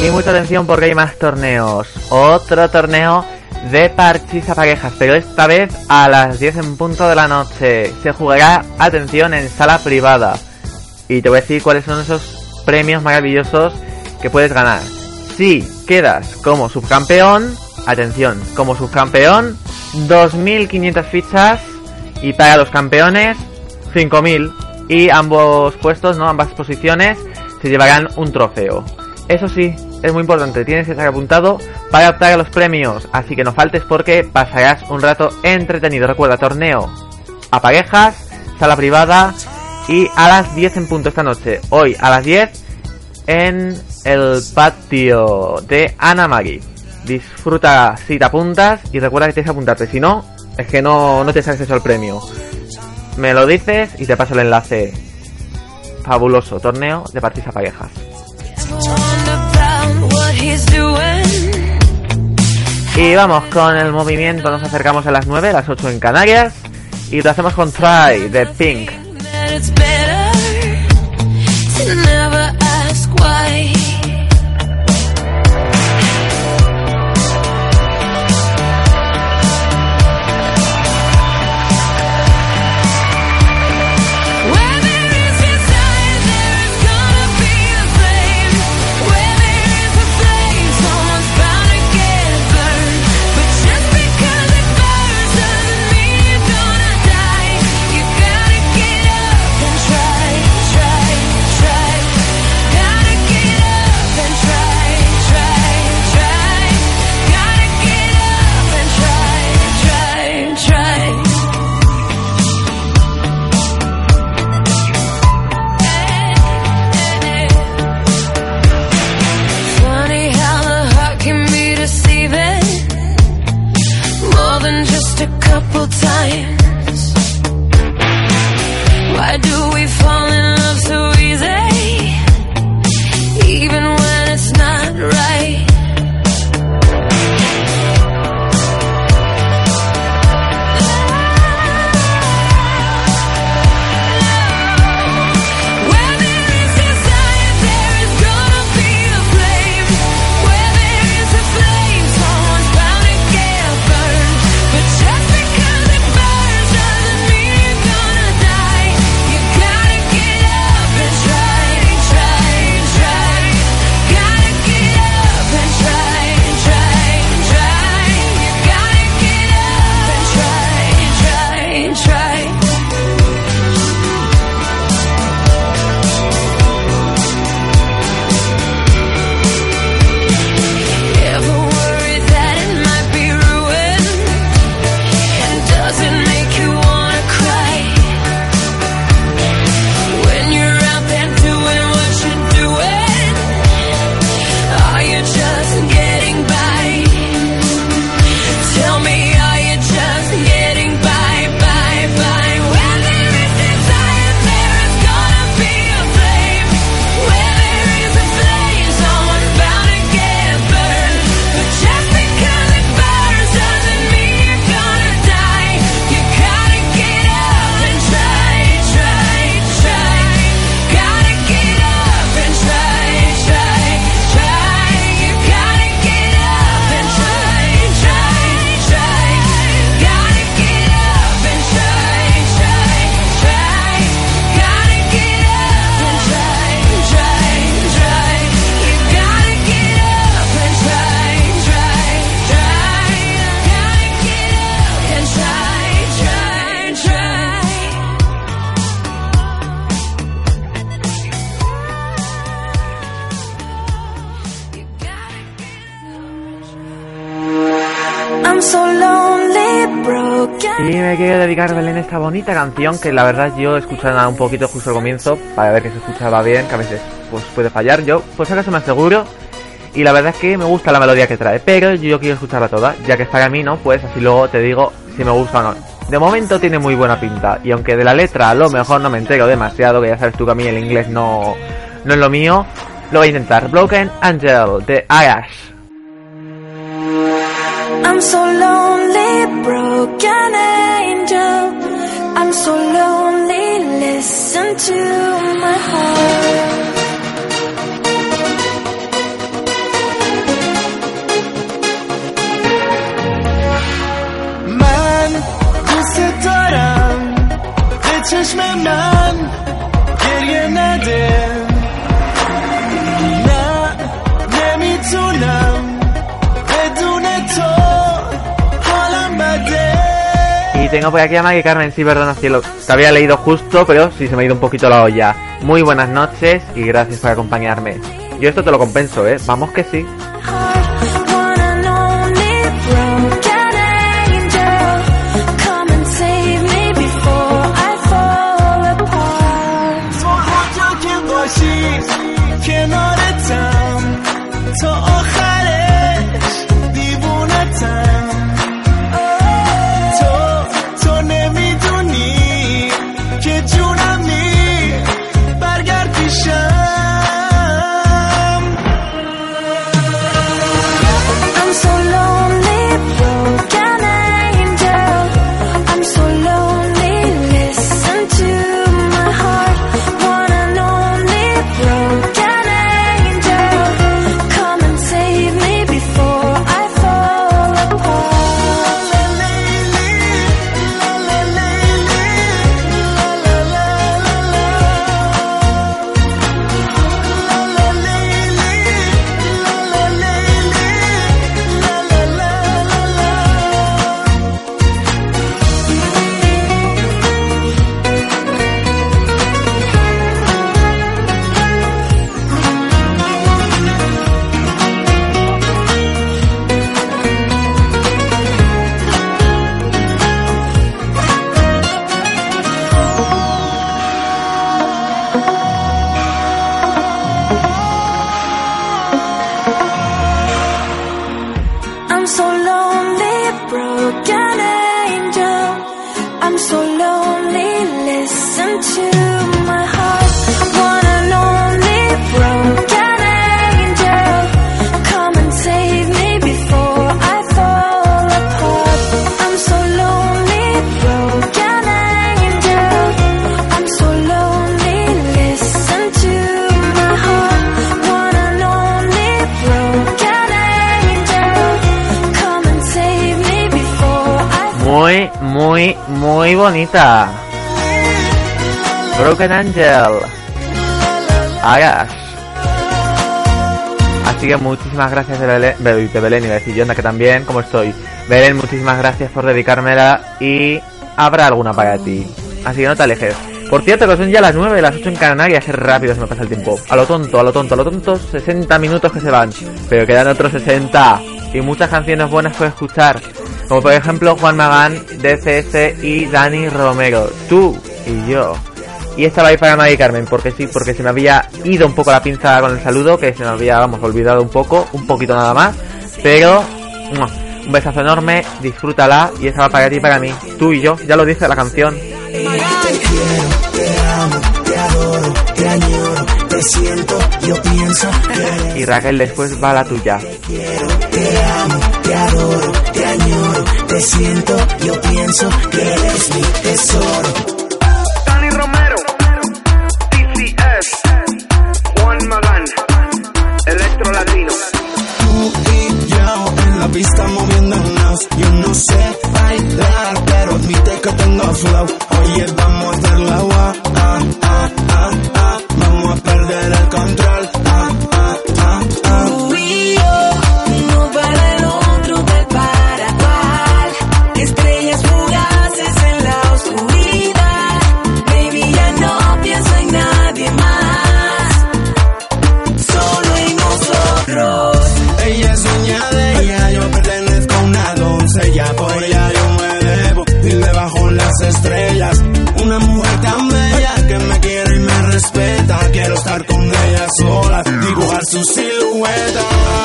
Speaker 6: Y mucha atención porque hay más torneos. Otro torneo de parchís a parejas, pero esta vez a las 10 en punto de la noche. Se jugará, atención, en sala privada. Y te voy a decir cuáles son esos premios maravillosos que puedes ganar. Si quedas como subcampeón, atención, como subcampeón, 2.500 fichas y para los campeones 5.000 y ambos puestos, no, ambas posiciones se llevarán un trofeo. Eso sí, es muy importante, tienes que estar apuntado para optar a los premios, así que no faltes porque pasarás un rato entretenido. Recuerda, torneo a parejas, sala privada y a las 10 en punto esta noche. Hoy a las 10 en el patio de Ana Mari. Disfruta si te apuntas y recuerda que tienes que apuntarte, si no, es que no, no sale acceso al premio. Me lo dices y te paso el enlace. Fabuloso torneo de parchís a parejas. Y vamos con el movimiento, nos acercamos a las 9, las 8 en Canarias. Y lo hacemos con Try de Pink. Esta bonita canción que la verdad yo escuché nada un poquito justo al comienzo para ver que se escuchaba bien, que a veces pues puede fallar. Yo pues acaso me aseguro y la verdad es que me gusta la melodía que trae, pero yo quiero escucharla toda, ya que está a mí, ¿no? Pues así luego te digo si me gusta o no. De momento tiene muy buena pinta y aunque de la letra a lo mejor no me entero demasiado, que ya sabes tú que a mí el inglés no, no es lo mío, lo voy a intentar. Broken Angel de Ayash.
Speaker 13: I'm so lonely, broken angel. I'm so lonely, listen to my heart.
Speaker 3: من دوست دارم به چشم من گریه نده Tengo por aquí a Maggie Carmen, sí, perdona, cielo. Te había leído justo, pero sí se me ha ido un poquito la olla. Muy buenas noches y gracias por acompañarme. Yo esto te lo compenso, ¿eh? Vamos que sí. Muy, muy, muy bonita. Broken Angel. Hagas. Así que muchísimas gracias de Belén, de Belén y de Yonda que también, como estoy. Belén, muchísimas gracias por dedicármela y habrá alguna para ti. Así que no te alejes. Por cierto, que son ya las 9, las 8 en Canarias, es rápido se me pasa el tiempo. A lo tonto, a lo tonto, a lo tonto, 60 minutos que se van. Pero quedan otros 60. Y muchas canciones buenas por escuchar. Como por ejemplo Juan Magán, DCS y Dani Romero. Tú y yo. Y esta va a ir para Maggie Carmen, porque sí, porque se me había ido un poco la pinza con el saludo, que se me había, vamos, olvidado un poco, un poquito nada más. Pero, un besazo enorme, disfrútala, y esta va para ti y para mí. Tú y yo, ya lo dice la canción.
Speaker 5: Te siento, yo pienso que
Speaker 3: Y Raquel después va la tuya.
Speaker 5: te amo, te adoro, te añoro, te siento, yo pienso que eres mi tesoro.
Speaker 14: Dani Romero, TCS, Juan Magán, Electro Latino.
Speaker 5: Tú y yo en la pista moviéndonos, yo no sé bailar, pero admite que tengo flow. Oye, vamos a dar la agua, su silueta.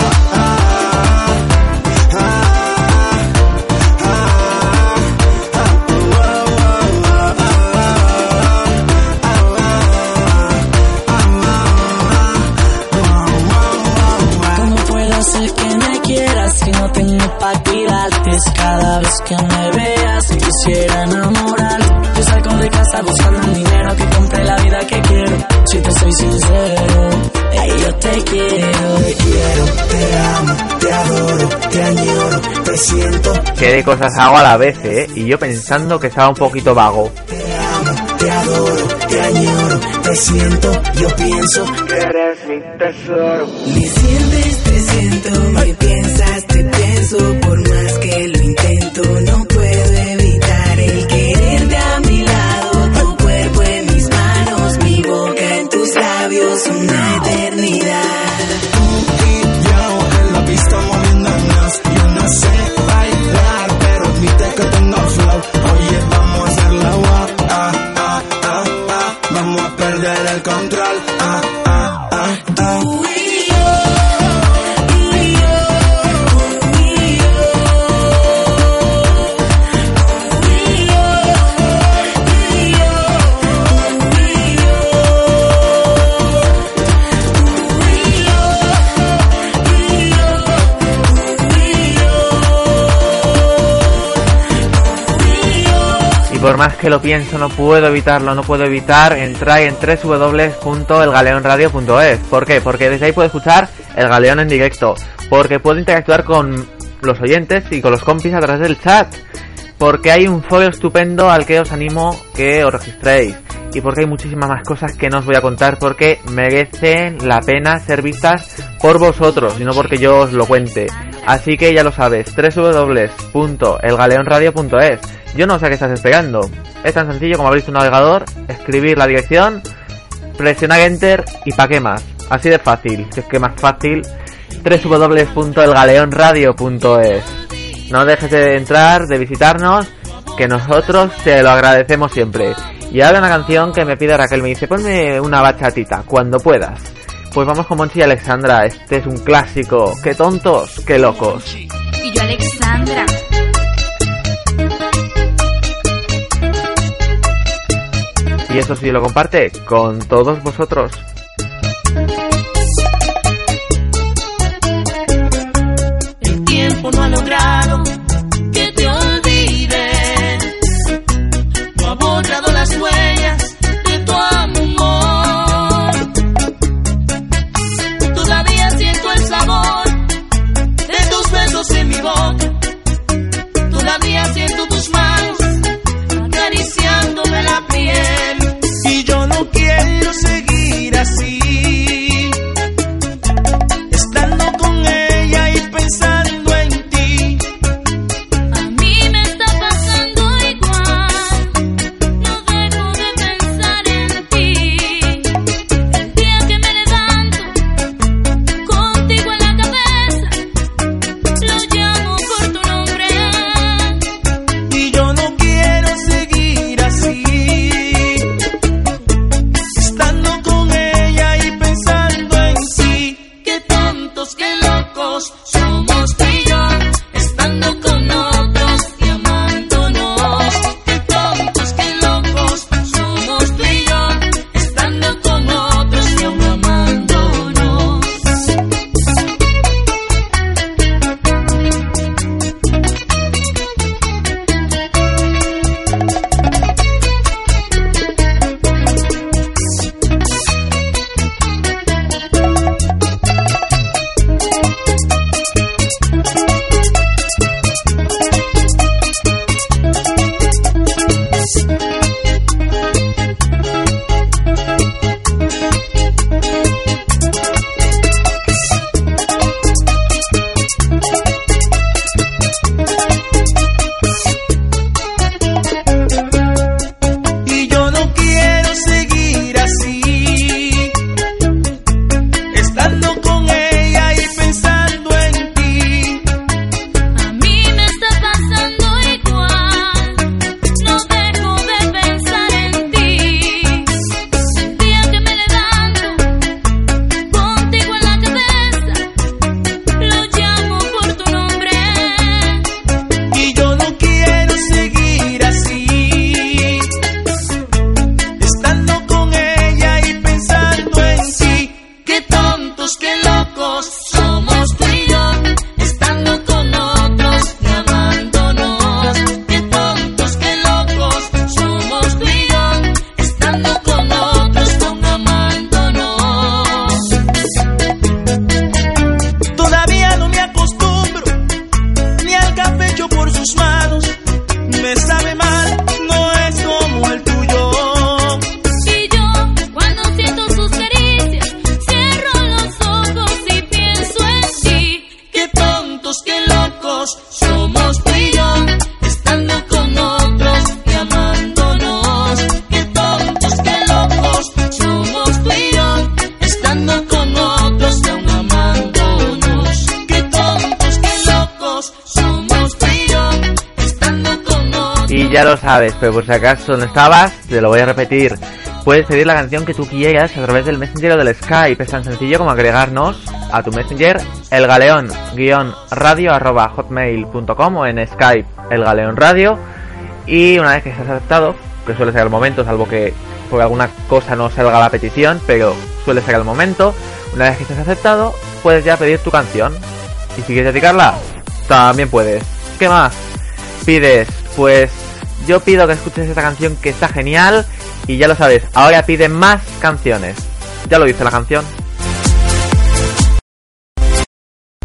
Speaker 10: Te quiero.
Speaker 5: Te quiero, te amo, te adoro, te añoro, te siento,
Speaker 3: Que de cosas hago a la vez, ¿eh? Y yo pensando que estaba un poquito vago.
Speaker 5: te amo, te adoro, te añoro, te siento, yo pienso
Speaker 14: Que eres mi tesoro.
Speaker 10: Me sientes, te siento, me pienso, por más que lo
Speaker 3: pienso no puedo evitarlo, no puedo evitar entrar en www.elgaleonradio.es. ¿Por qué? Porque desde ahí puedo escuchar el Galeón en directo, porque puedo interactuar con los oyentes y con los compis a través del chat, porque hay un foro estupendo al que os animo que os registréis y porque hay muchísimas más cosas que no os voy a contar porque merecen la pena ser vistas por vosotros y no porque yo os lo cuente. Así que ya lo sabes, www.elgaleonradio.es. Yo no sé qué estás esperando. Es tan sencillo como abrir tu navegador, escribir la dirección, presionar enter y pa' qué más. Así de fácil, que es que más fácil www.elgaleonradio.es. No dejes de entrar, de visitarnos, que nosotros te lo agradecemos siempre. Y ahora una canción que me pide Raquel, me dice, ponme una bachatita, cuando puedas. Pues vamos con Monchi y Alexandra, este es un clásico. Qué tontos, qué locos.
Speaker 15: Y yo Alexandra.
Speaker 3: Y eso sí lo comparte con todos vosotros. Ya lo sabes, pero por si acaso no estabas, te lo voy a repetir. Puedes pedir la canción que tú quieras a través del Messenger o del Skype. Es tan sencillo como agregarnos a tu Messenger el galeón radio arroba hotmail.com o en Skype el galeón radio. Y una vez que estás aceptado, que suele ser el momento, salvo que por alguna cosa no salga la petición, pero suele ser el momento, una vez que estés aceptado, puedes ya pedir tu canción. Y si quieres dedicarla, también puedes. ¿Qué más? Pides, pues yo pido que escuches esta canción que está genial y ya lo sabes, ahora pide más canciones. Ya lo dice la canción.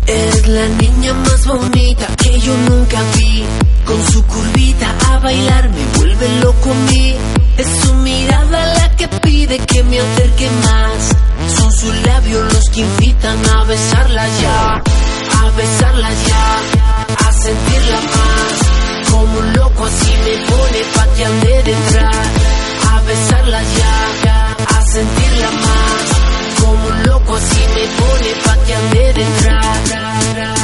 Speaker 10: Es la niña más bonita que yo nunca vi. Con su curvita a bailar me vuelve loco a mí. Es su mirada la que pide que me acerque más. Son sus labios los que invitan a besarla ya. A besarla ya. A sentirla más. Como un loco así me pone pa' que ande detrás. A besarla ya. A sentirla más. Como un loco así me pone pa' que ande detrás. Ahora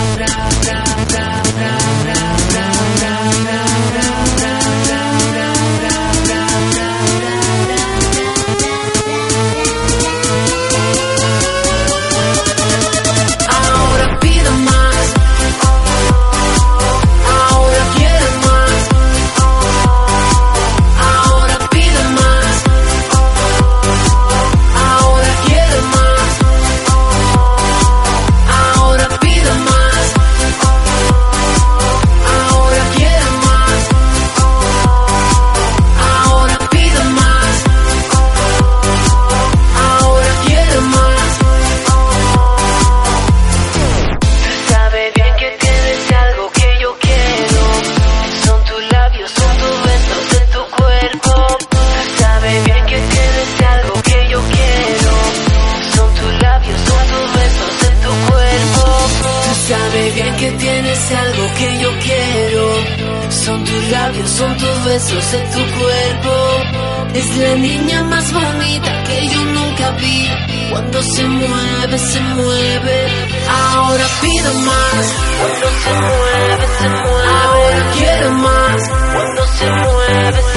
Speaker 10: besos en tu cuerpo. Es la niña más bonita que yo nunca vi. Cuando se mueve, se mueve. Ahora pido más. Cuando se mueve, se mueve. Ahora quiero más. Cuando se mueve, se mueve.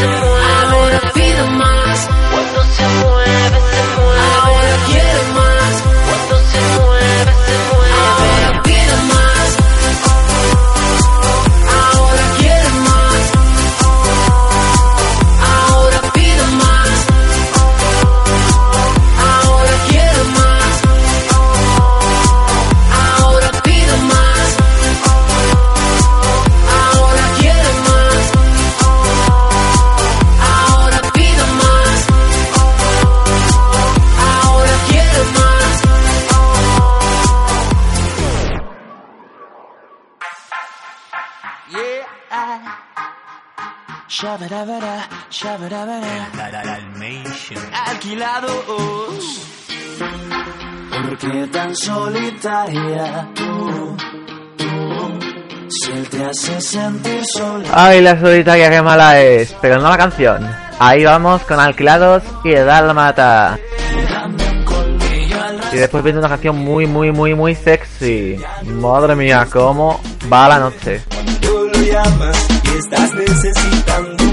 Speaker 4: Alquilados. ¿Por qué tan solitaria tú? Tú. Se te hace sentir sola.
Speaker 3: Ay, la solitaria que mala es, pero no la canción. Ahí vamos con Alquilados y Dálmata. Y después viene una canción muy, muy, muy, muy sexy. Madre mía, cómo va la noche.
Speaker 16: Llamas y estás necesitando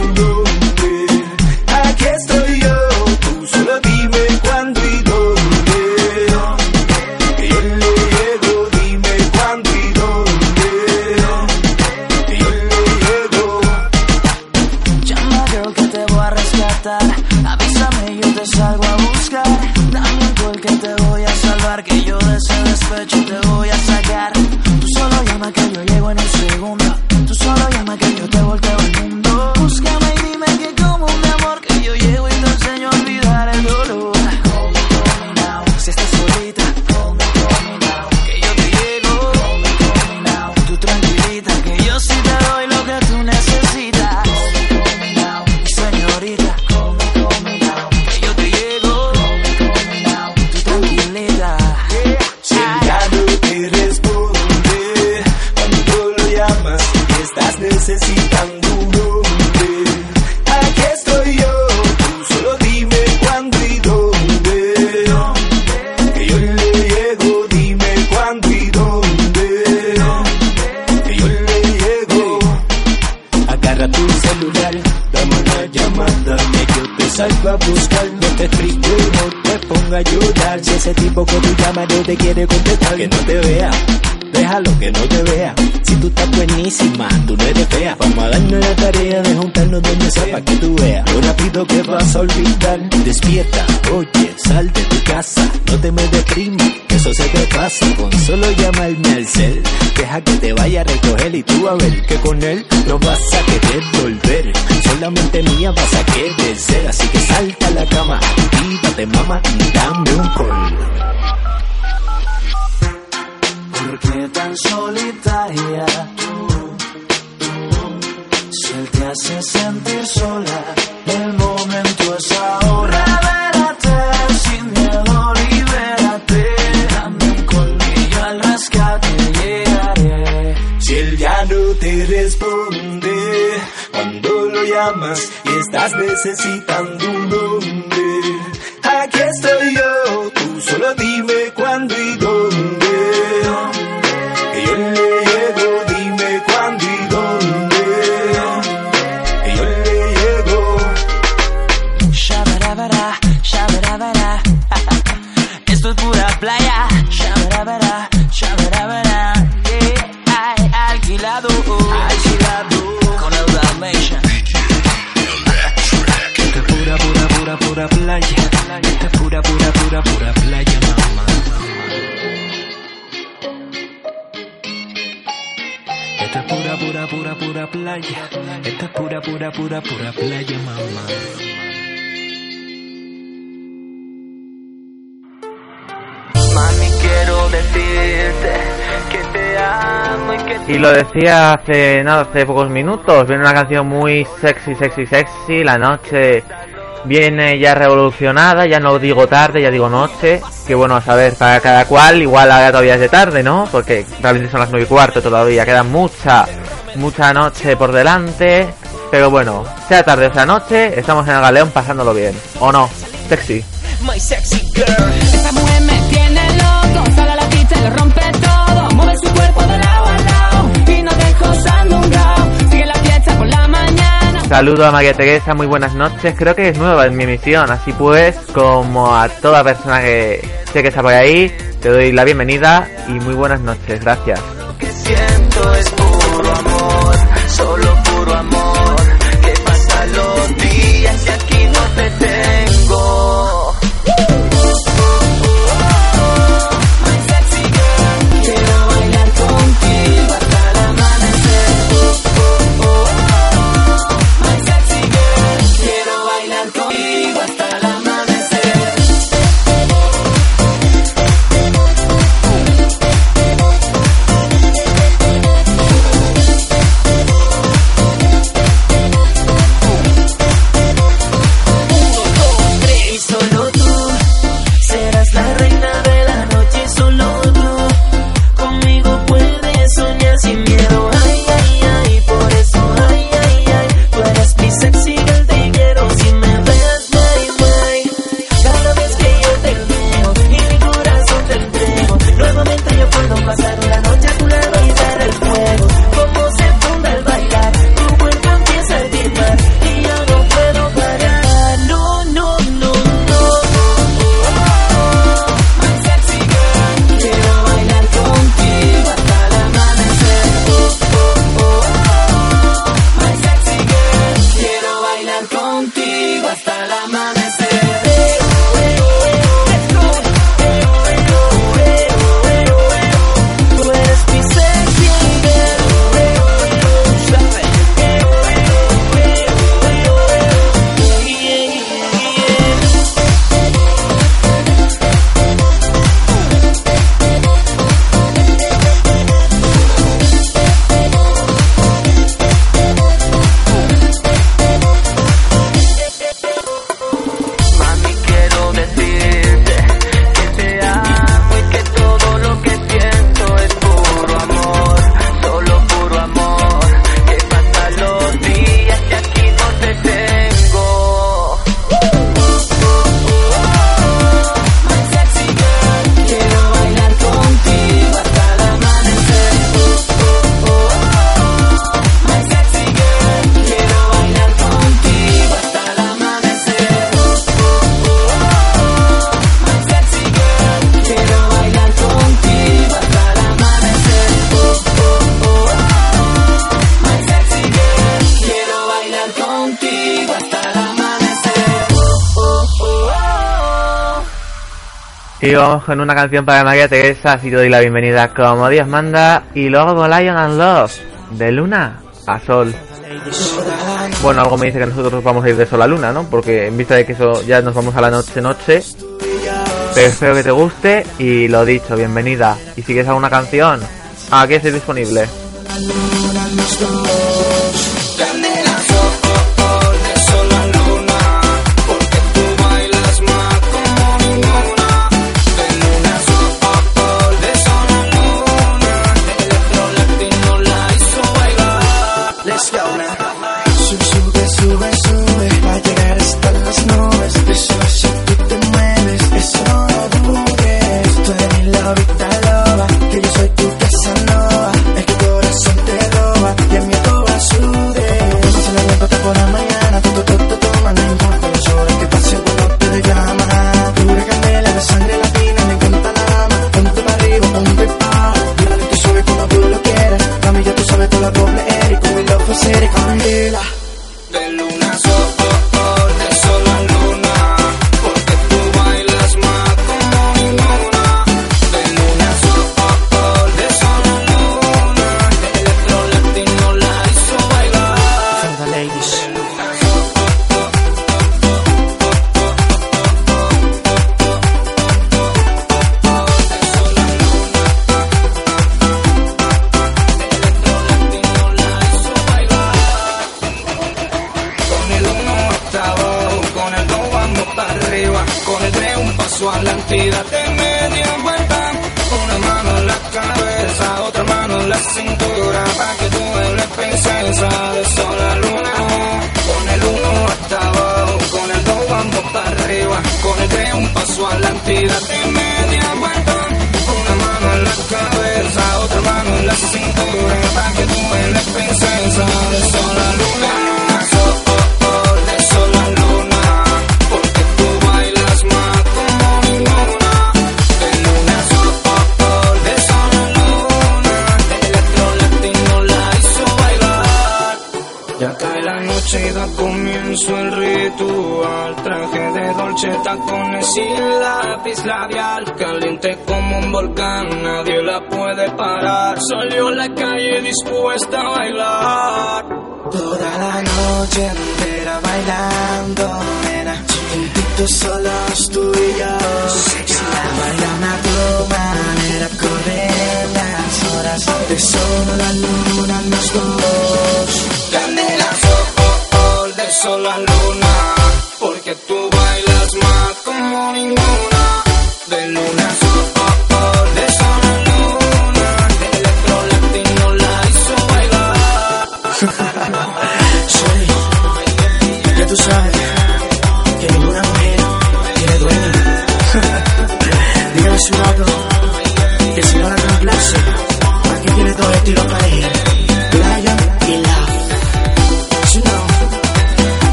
Speaker 4: hace
Speaker 3: nada, hace pocos minutos. Viene una canción muy sexy, sexy, sexy. La noche viene ya revolucionada, ya no digo tarde, ya digo noche. Que bueno, a saber, para cada cual, igual ahora todavía es de tarde, ¿no? Porque realmente son las 9 y cuarto todavía, queda mucha, mucha noche por delante. Pero bueno, sea tarde o sea noche, estamos en el galeón pasándolo bien, ¿o no? Sexy. Saludo a María Teresa, muy buenas noches. Creo que es nueva en mi emisión, así pues, como a toda persona que sé que está por ahí, te doy la bienvenida y muy buenas noches. Gracias. con una canción para María Teresa, así te doy la bienvenida como Dios manda, y luego con Lion and Love, de luna a sol. Bueno, algo me dice que nosotros vamos a ir de sol a luna, ¿no? Porque en vista de que eso ya nos vamos a la noche-noche, pero espero que te guste y lo dicho, bienvenida. Y si quieres alguna canción, aquí estoy disponible.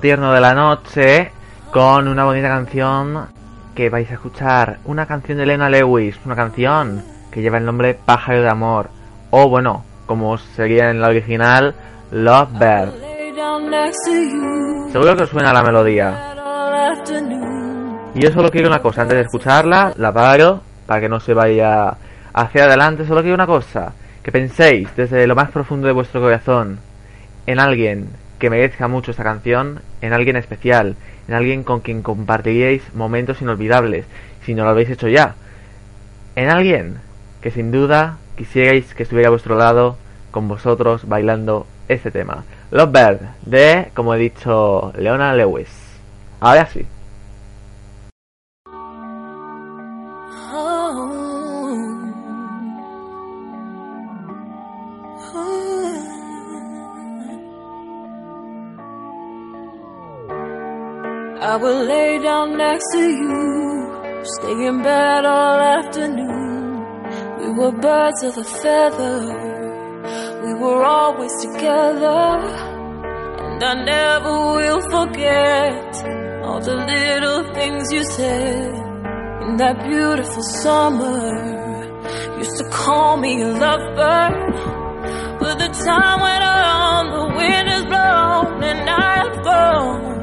Speaker 3: tierno de la noche con una bonita canción que vais a escuchar. Una canción de Elena Lewis, una canción que lleva el nombre Pájaro de Amor. O bueno, como sería en la original, Love Bird. Seguro que os suena la melodía. Y yo solo quiero una cosa, antes de escucharla, la paro para que no se vaya hacia adelante, solo quiero una cosa, que penséis desde lo más profundo de vuestro corazón en alguien que merezca mucho esta canción en alguien especial, en alguien con quien compartiríais momentos inolvidables, si no lo habéis hecho ya, en alguien que sin duda quisierais que estuviera a vuestro lado, con vosotros, bailando este tema. Love Bird, de, como he dicho, Leona Lewis. Ahora sí.
Speaker 6: I will lay down next to you, stay in bed all afternoon. We were birds of a feather, we were always together, and
Speaker 17: I never will forget all the little things you said in that beautiful summer. Used to call me a lover, But the time went on, the wind has blown, and I have flown.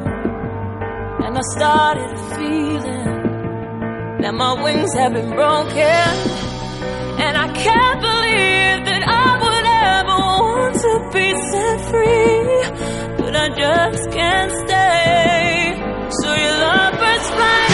Speaker 17: I started feeling that my wings have been broken. And I can't believe that I would ever want to be set free. But I just can't stay. So your lovers fly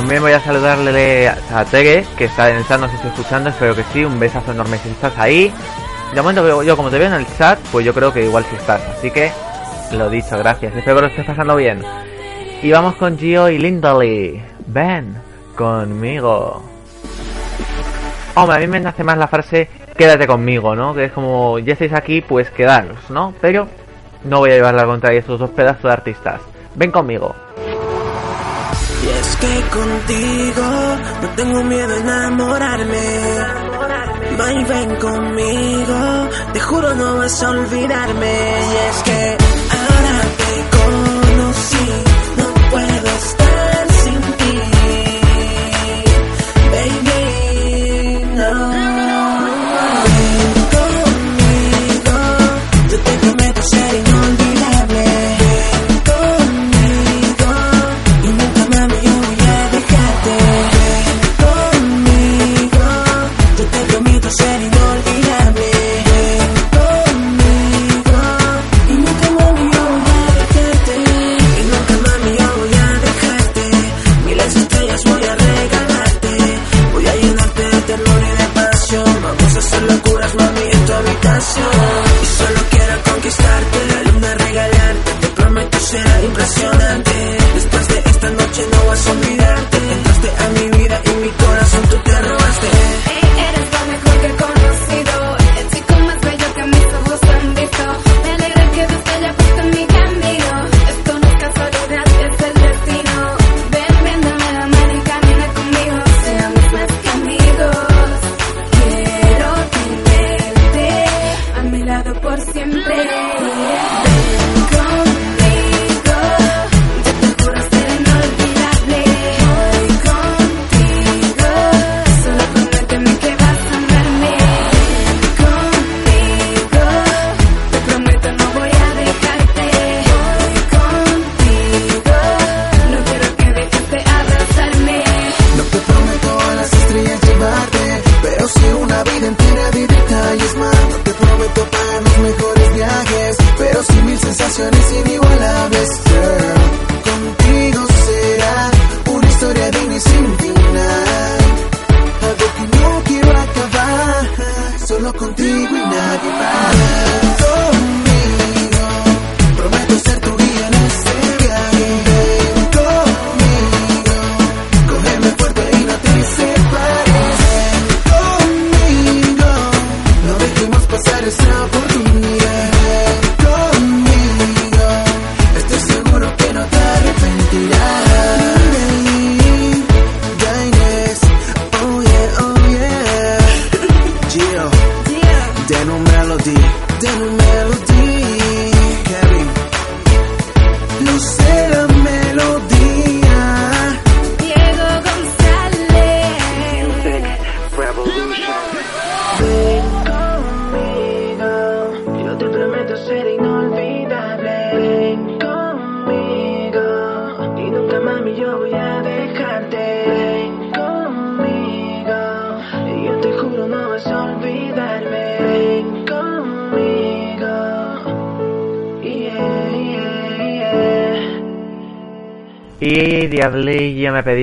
Speaker 3: También voy a saludarle a Tere, que está en el chat, no sé si escuchando, espero que sí, un besazo enorme si estás ahí. De momento yo, como te veo en el chat, pues yo creo que igual si estás, así que lo dicho, gracias, espero que lo estés pasando bien. Y vamos con Gio y Lindley. Ven conmigo. Hombre, a mí me nace más la frase quédate conmigo, ¿no? Que es como, ya estáis aquí, pues quedaros, ¿no? Pero no voy a llevar la contraria a estos dos pedazos de artistas. Ven conmigo.
Speaker 10: Y es que contigo no tengo miedo a enamorarme. Va y ven conmigo, te juro no vas a olvidarme. Y es que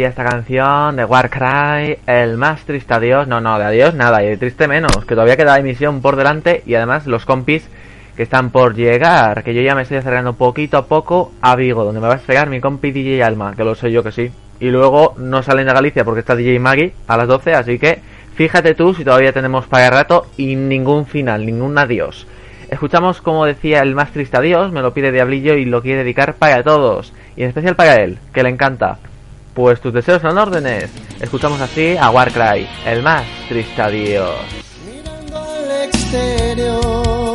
Speaker 3: Esta canción de Warcry, el más triste adiós. No, no, de adiós nada, y de triste menos, que todavía queda emisión por delante y además los compis que están por llegar, que yo ya me estoy acercando poquito a poco a Vigo, donde me va a esperar mi compi DJ Alma, que lo sé yo que sí. Y luego no salen de Galicia porque está DJ Maggie a las 12, así que fíjate tú si todavía tenemos para rato y ningún final, ningún adiós. Escuchamos como decía el más triste adiós, me lo pide Diablillo y lo quiere dedicar para todos, y en especial para él, que le encanta. Pues tus deseos son órdenes. Escuchamos así a Warcry, el más triste adiós.
Speaker 18: al exterior,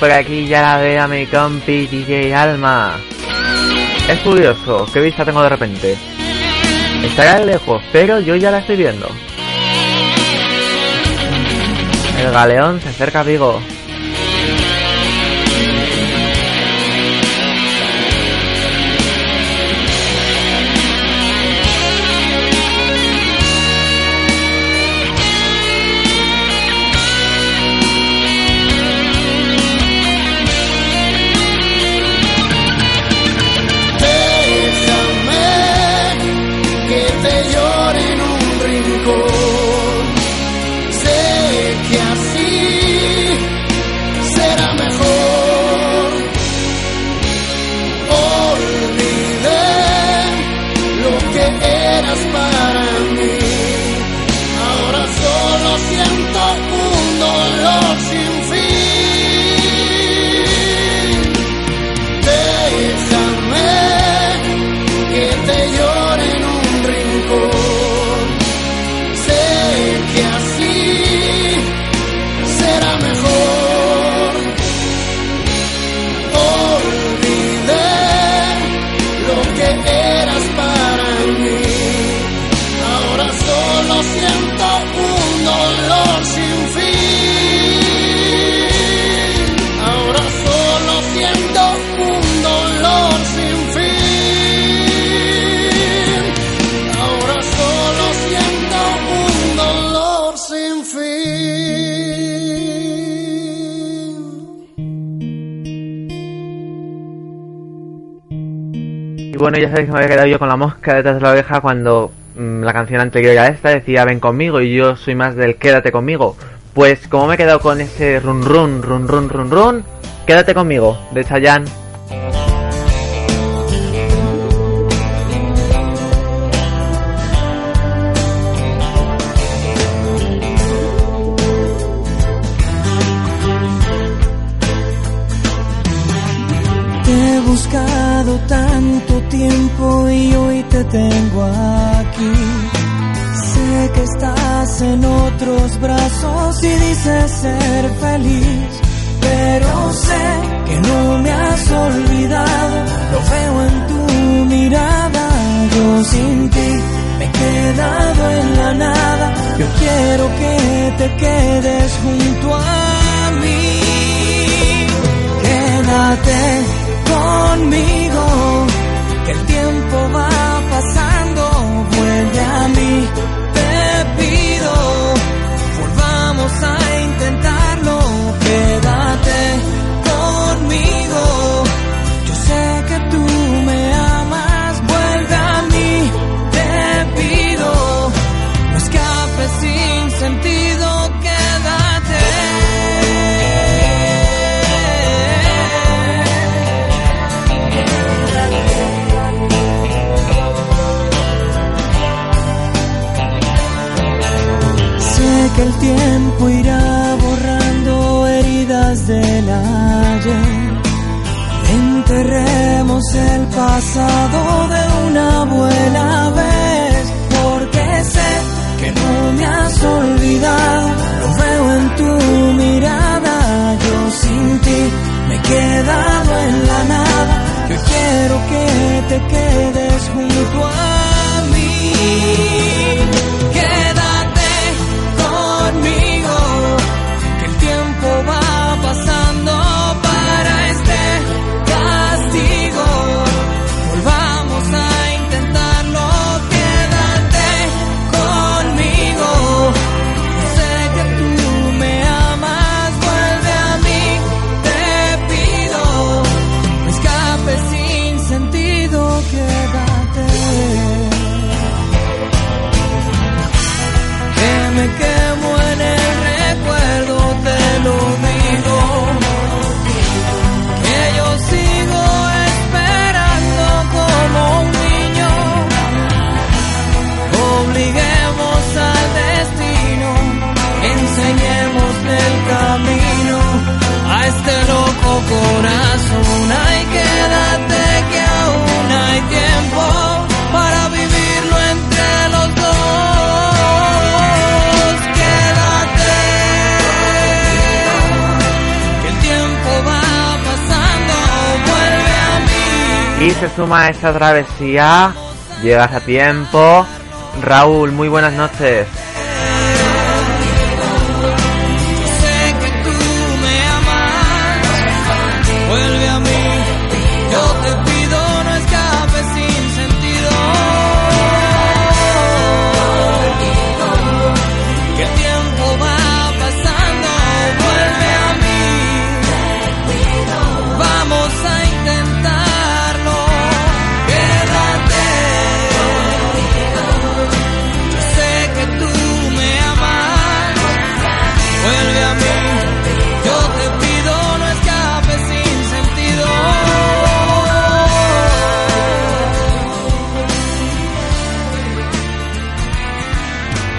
Speaker 3: Por aquí ya la veo a mi compi DJ Alma. Es curioso, qué vista tengo de repente. Estará lejos, pero yo ya la estoy viendo. El galeón se acerca a Vigo. Ya sabéis que me había quedado yo con la mosca detrás de la oreja cuando mm, la canción anterior a esta decía ven conmigo y yo soy más del quédate conmigo. Pues como me he quedado con ese run run, run run, run run, quédate conmigo, de Chayanne.
Speaker 4: Te tengo aquí. Sé que estás en otros brazos y dices ser feliz, pero sé que no me has olvidado. Lo veo en tu mirada, yo sin ti me he quedado en la nada. Yo quiero que te quedes junto a mí. Quédate conmigo, que el tiempo va pasando, vuelve a mí, te pido, volvamos a tiempo irá borrando heridas del ayer. Enterremos el pasado de una buena vez, porque sé que no me has olvidado. Lo veo en tu mirada, yo sin ti me he quedado en la nada. Yo quiero que te quedes junto a corazón. Ay, quédate que aún hay tiempo para vivirlo entre los dos. Quédate, que el tiempo va pasando, vuelve a mí.
Speaker 3: Y se suma a esta travesía, llegas a tiempo. Raúl, muy buenas noches.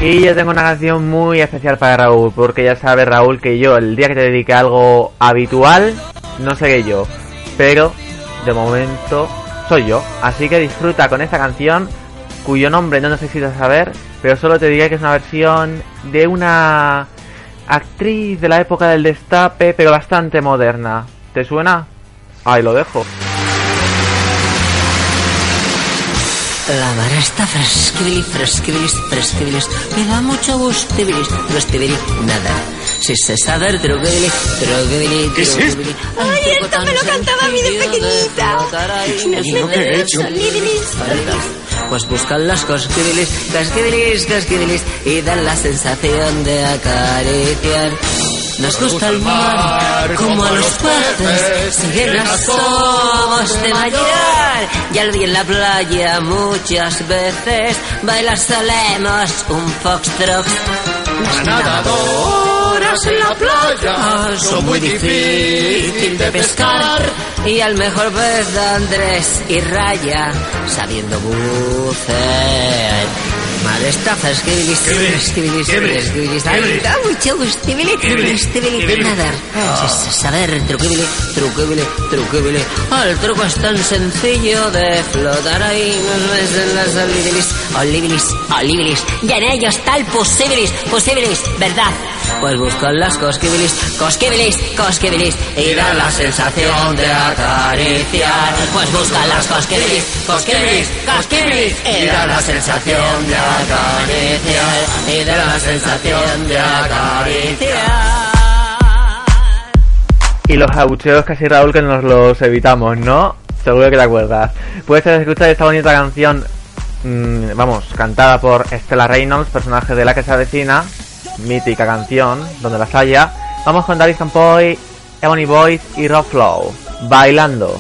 Speaker 3: Y yo tengo una canción muy especial para Raúl, porque ya sabe Raúl que yo el día que te dedique a algo habitual, no seré yo. Pero de momento soy yo. Así que disfruta con esta canción, cuyo nombre no necesitas saber, pero solo te diré que es una versión de una actriz de la época del destape, pero bastante moderna. ¿Te suena? Ahí lo dejo.
Speaker 19: La mar está fresquibilis, fresquibilis, fresquibilis. Me da mucho gusto, bilis, fresquibilis, nada. Si se sabe
Speaker 20: ¿Qué es esto?
Speaker 19: droguebili.
Speaker 20: Ay, esto me lo cantaba a mí de pequeñita.
Speaker 19: ¿Y
Speaker 20: lo que he hecho?
Speaker 19: Pues buscan las cosquibilis, casquibilis, casquibilis y dan la sensación de acariciar. Nos gusta el mar, como a los peces, siguen las tomas de bailar. Ya lo vi en la playa muchas veces, baila solemas un foxtrot. Las nadadoras en la playa son muy difícil de pescar y al mejor pez Andrés y Raya sabiendo bucear madre, estafas, civilis, civilis, civilis, civilis, civilis, civilis, civilis, civilis, civilis, civilis, saber, truquibili, truquibili, truquibili, ah, el truco es tan sencillo de flotar ahí, nos ves en las olivilis, olivilis, olivilis, y en ellos tal posibilis, posibilis, verdad, pues busco las cosquibilis, cosquibilis, cosquibilis y da la sensación de acariciar. Pues busca las cosquibilis, cosquibilis, cosquibilis y da la sensación de acariciar. Y da la sensación de acariciar.
Speaker 3: Y los abucheos casi Raúl que nos los evitamos, ¿no? Seguro que te acuerdas. Puedes escuchar esta bonita canción, mm, vamos, cantada por Estela Reynolds, personaje de la que se avecina, mítica canción, donde las haya, vamos con Daris Campoy, Ebony Boys y Rob Flow, bailando.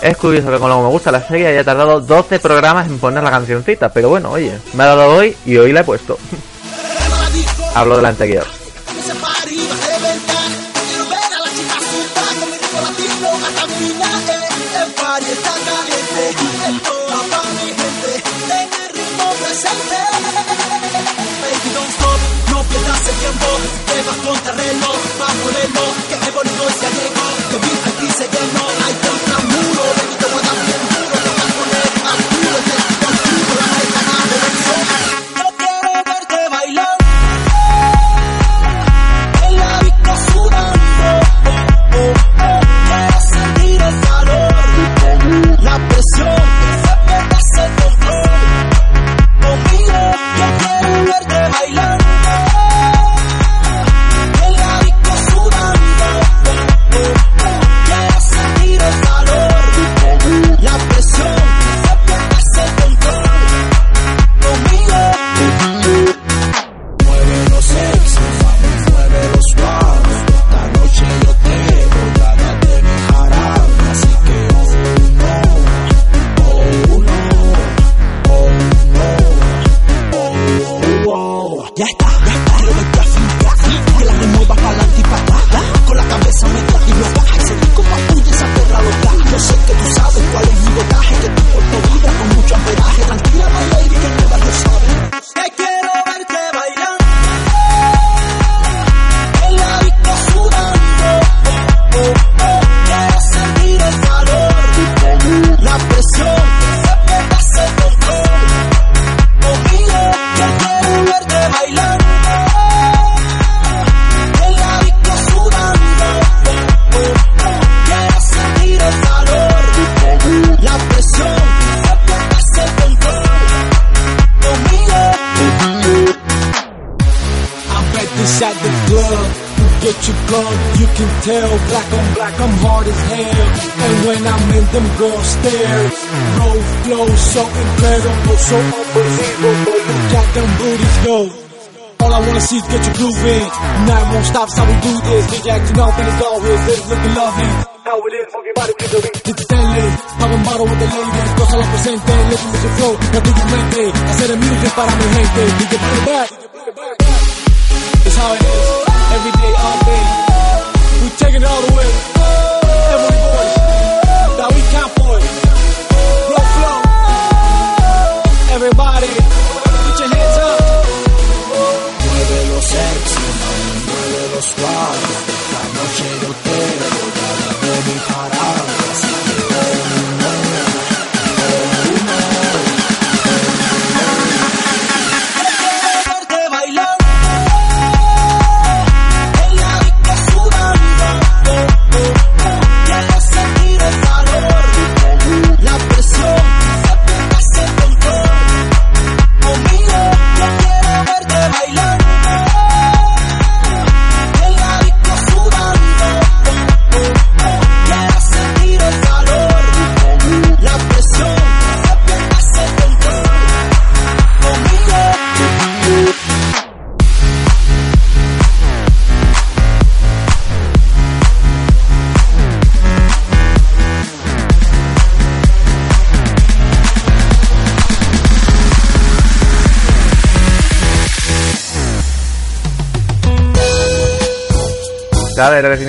Speaker 3: Es curioso que con lo que me gusta la serie haya tardado 12 programas en poner la cancioncita, pero bueno, oye, me ha dado hoy y hoy la he puesto. Hablo de la anterior.
Speaker 21: tiempo, te vas contra reloj, bajo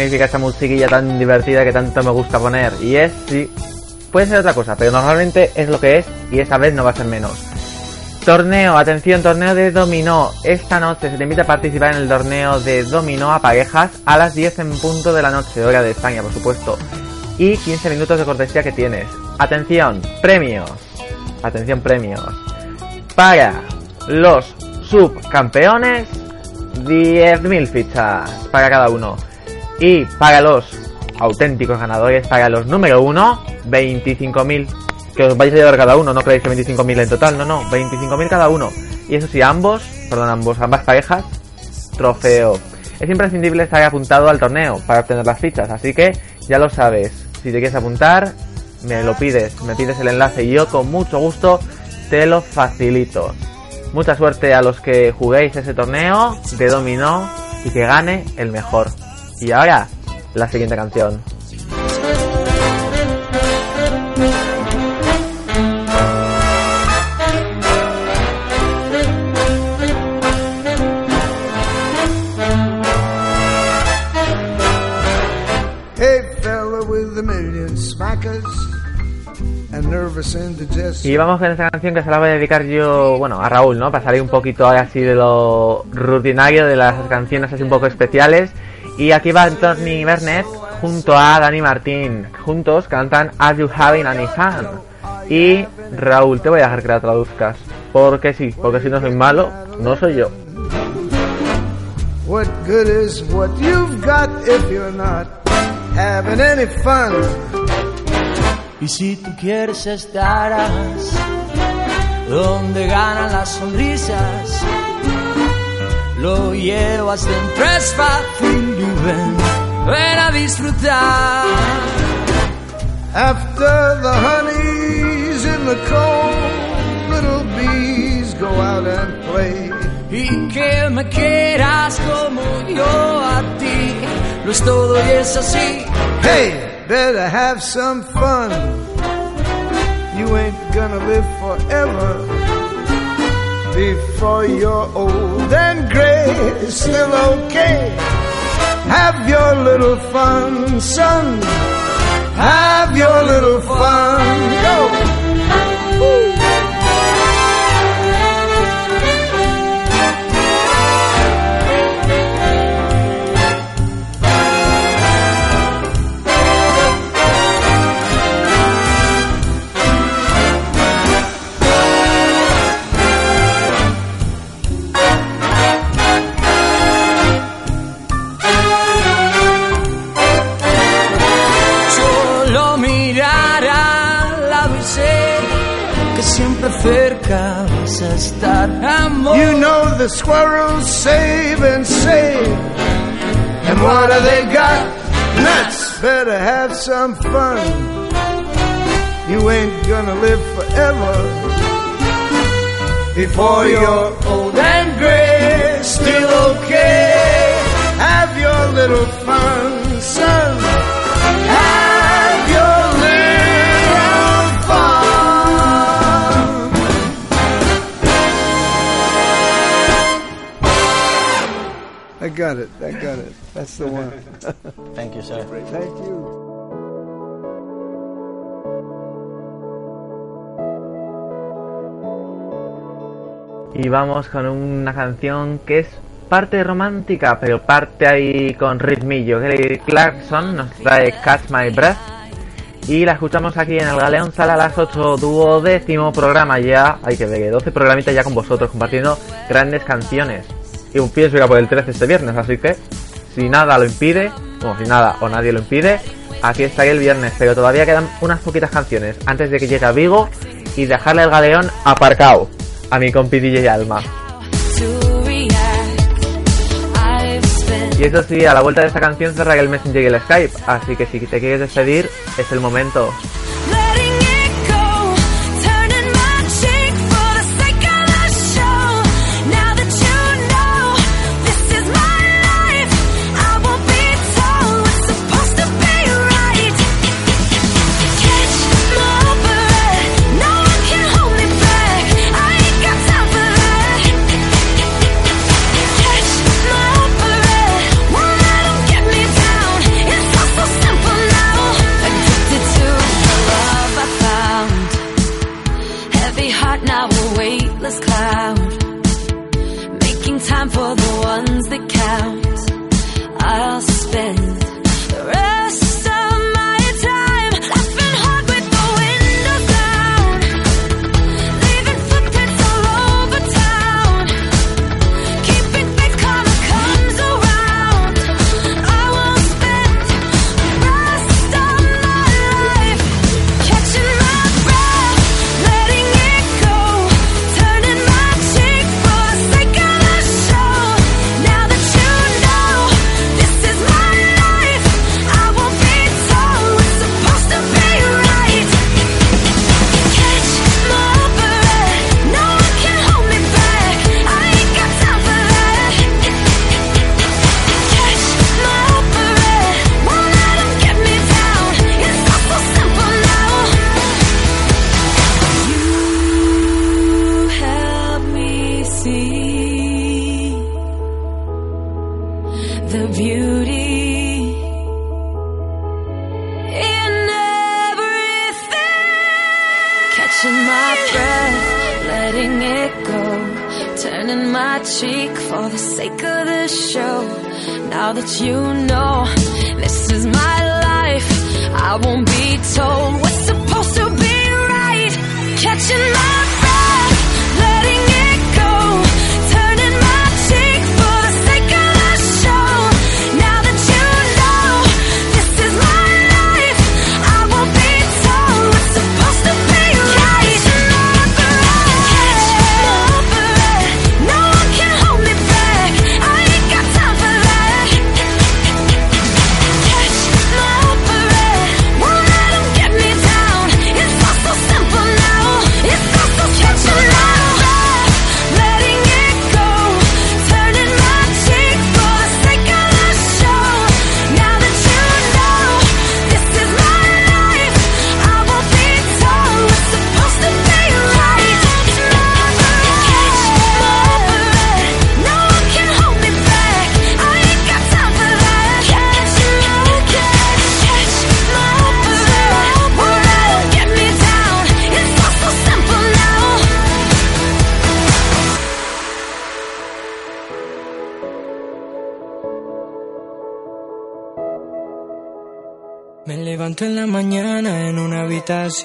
Speaker 21: ¿Sabes
Speaker 3: lo que significa esta musiquilla tan divertida que tanto me gusta poner? Y es, sí, puede ser otra cosa, pero normalmente es lo que es y esta vez no va a ser menos. Torneo, atención, torneo de dominó. Esta noche se te invita a participar en el torneo de dominó a parejas a las 10 en punto de la noche, hora de España, por supuesto. Y 15 minutos de cortesía que tienes. Atención, premios. Atención, premios. Para los subcampeones, 10.000 fichas para cada uno. Y para los auténticos ganadores, para los número uno, 25.000 que os vais a llevar cada uno, no creéis que 25.000 en total, no, no, 25.000 cada uno. Y eso sí, ambos, perdón, ambos, ambas parejas, trofeo. Es imprescindible estar apuntado al torneo para obtener las fichas, así que ya lo sabes. Si te quieres apuntar, me lo pides, me pides el enlace y yo con mucho gusto te lo facilito. Mucha suerte a los que juguéis ese torneo de dominó y que gane el mejor. Y ahora, la siguiente canción. Y vamos con esta canción que se la voy a dedicar yo, bueno, a Raúl, ¿no? Para salir un poquito así de lo rutinario, de las canciones así un poco especiales. Y aquí va Anthony Bernet junto a Dani Martín. Juntos cantan Are You Having Any Fun? Y Raúl, te voy a dejar que la traduzcas. Porque sí, porque si no soy malo, no soy yo.
Speaker 22: What good is what you've got if you're not having any fun?
Speaker 23: Y si tú quieres estarás donde ganan las sonrisas. Lo llevas dentro, es fácil y ven, ven a disfrutar.
Speaker 22: After the honey's in the comb, little bees go out and play.
Speaker 23: Y que me quieras como yo a ti, lo es todo y es así.
Speaker 22: Hey, better have some fun. You ain't gonna live forever. Before you're old and gray, it's still okay. Have your little fun, son. Have your little fun. Go.
Speaker 23: Amor.
Speaker 22: You know the squirrels save and save. And what have they got? Nuts. Better have some fun. You ain't gonna live forever. Before you're old and gray, still okay. Have your little fun, son. Have I got it. I got it. That's the one.
Speaker 24: Thank you, sir.
Speaker 22: Thank you.
Speaker 3: Y vamos con una canción que es parte romántica, pero parte ahí con ritmillo. Kelly Clarkson nos trae Catch My Breath. Y la escuchamos aquí en el Galeón Sala a las 8, duodécimo programa ya. Hay que ver, 12 programitas ya con vosotros, compartiendo grandes canciones. Y un pie será por el 13 este viernes, así que si nada lo impide, bueno, si nada o nadie lo impide, aquí estaré el viernes. Pero todavía quedan unas poquitas canciones antes de que llegue a Vigo y dejarle el Galeón aparcado a mi compi DJ Alma. Y eso sí, a la vuelta de esta canción cerrará el Messenger y el Skype, así que si te quieres despedir, es el momento.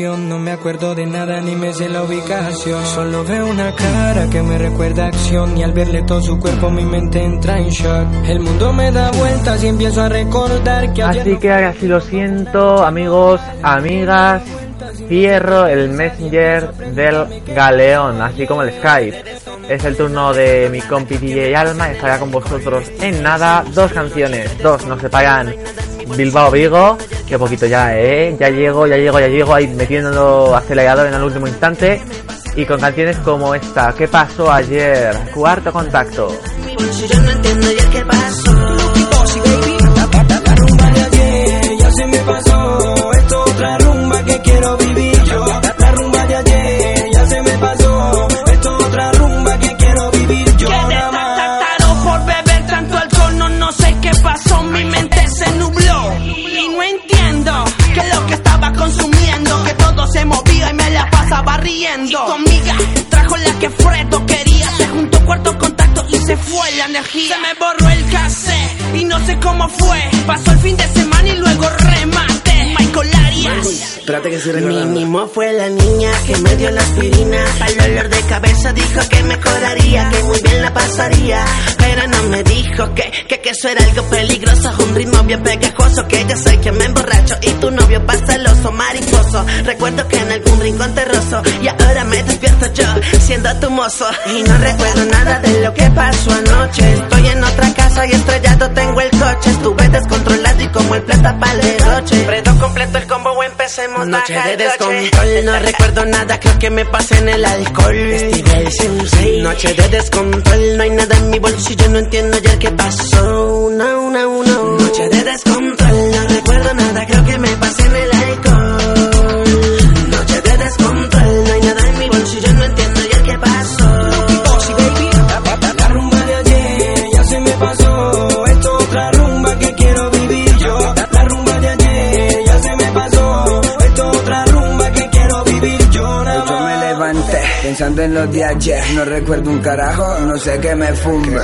Speaker 25: No me
Speaker 4: acuerdo de nada ni me sé la ubicación. Solo veo una cara que me recuerda acción y al verle todo su cuerpo mi mente entra en shock. El mundo me da vueltas y empiezo a recordar que
Speaker 3: Así que así lo siento, amigos, amigas, cierro el Messenger del Galeón, así como el Skype. Es el turno de mi compi DJ Alma, estará con vosotros en nada. Dos canciones, dos, nos separan Bilbao Vigo, que poquito ya, eh. Ya llego, ya llego, ya llego, ahí metiendo acelerador en el último instante. Y con canciones como esta, ¿qué pasó ayer? Cuarto contacto.
Speaker 10: Y conmigo trajo la que Fredo quería, se juntó cuarto contacto y se fue la energía. Se me borró el cassette y no sé cómo fue. Pasó el fin de semana y luego remate. Michael Arias.
Speaker 26: Espérate que se
Speaker 10: Mínimo fue la niña que me dio la aspirina. Al dolor de cabeza dijo que mejoraría, que muy bien la pasaría. Pero no me dijo que, que eso era algo peligroso. Un ritmo bien pegajoso, que yo soy quien me emborracho. Y tu novio pasa el oso mariposo. Recuerdo que en algún rincón terroso. Y ahora me despierto yo, siendo tu mozo. Y no recuerdo nada de lo que pasó anoche. Estoy en otra casa y estrellado tengo el coche. Estuve descontrolado y como el plata para el derroche. Completo el combo, empecemos Noche de descontrol, no recuerdo nada, creo que me pasé en el alcohol. Steve Sensei. Noche de descontrol, no hay nada en mi bolsillo, no entiendo ya qué pasó. No, no, no. Noche de descontrol,
Speaker 8: pensando en los de ayer. No recuerdo un carajo, no sé qué me fume.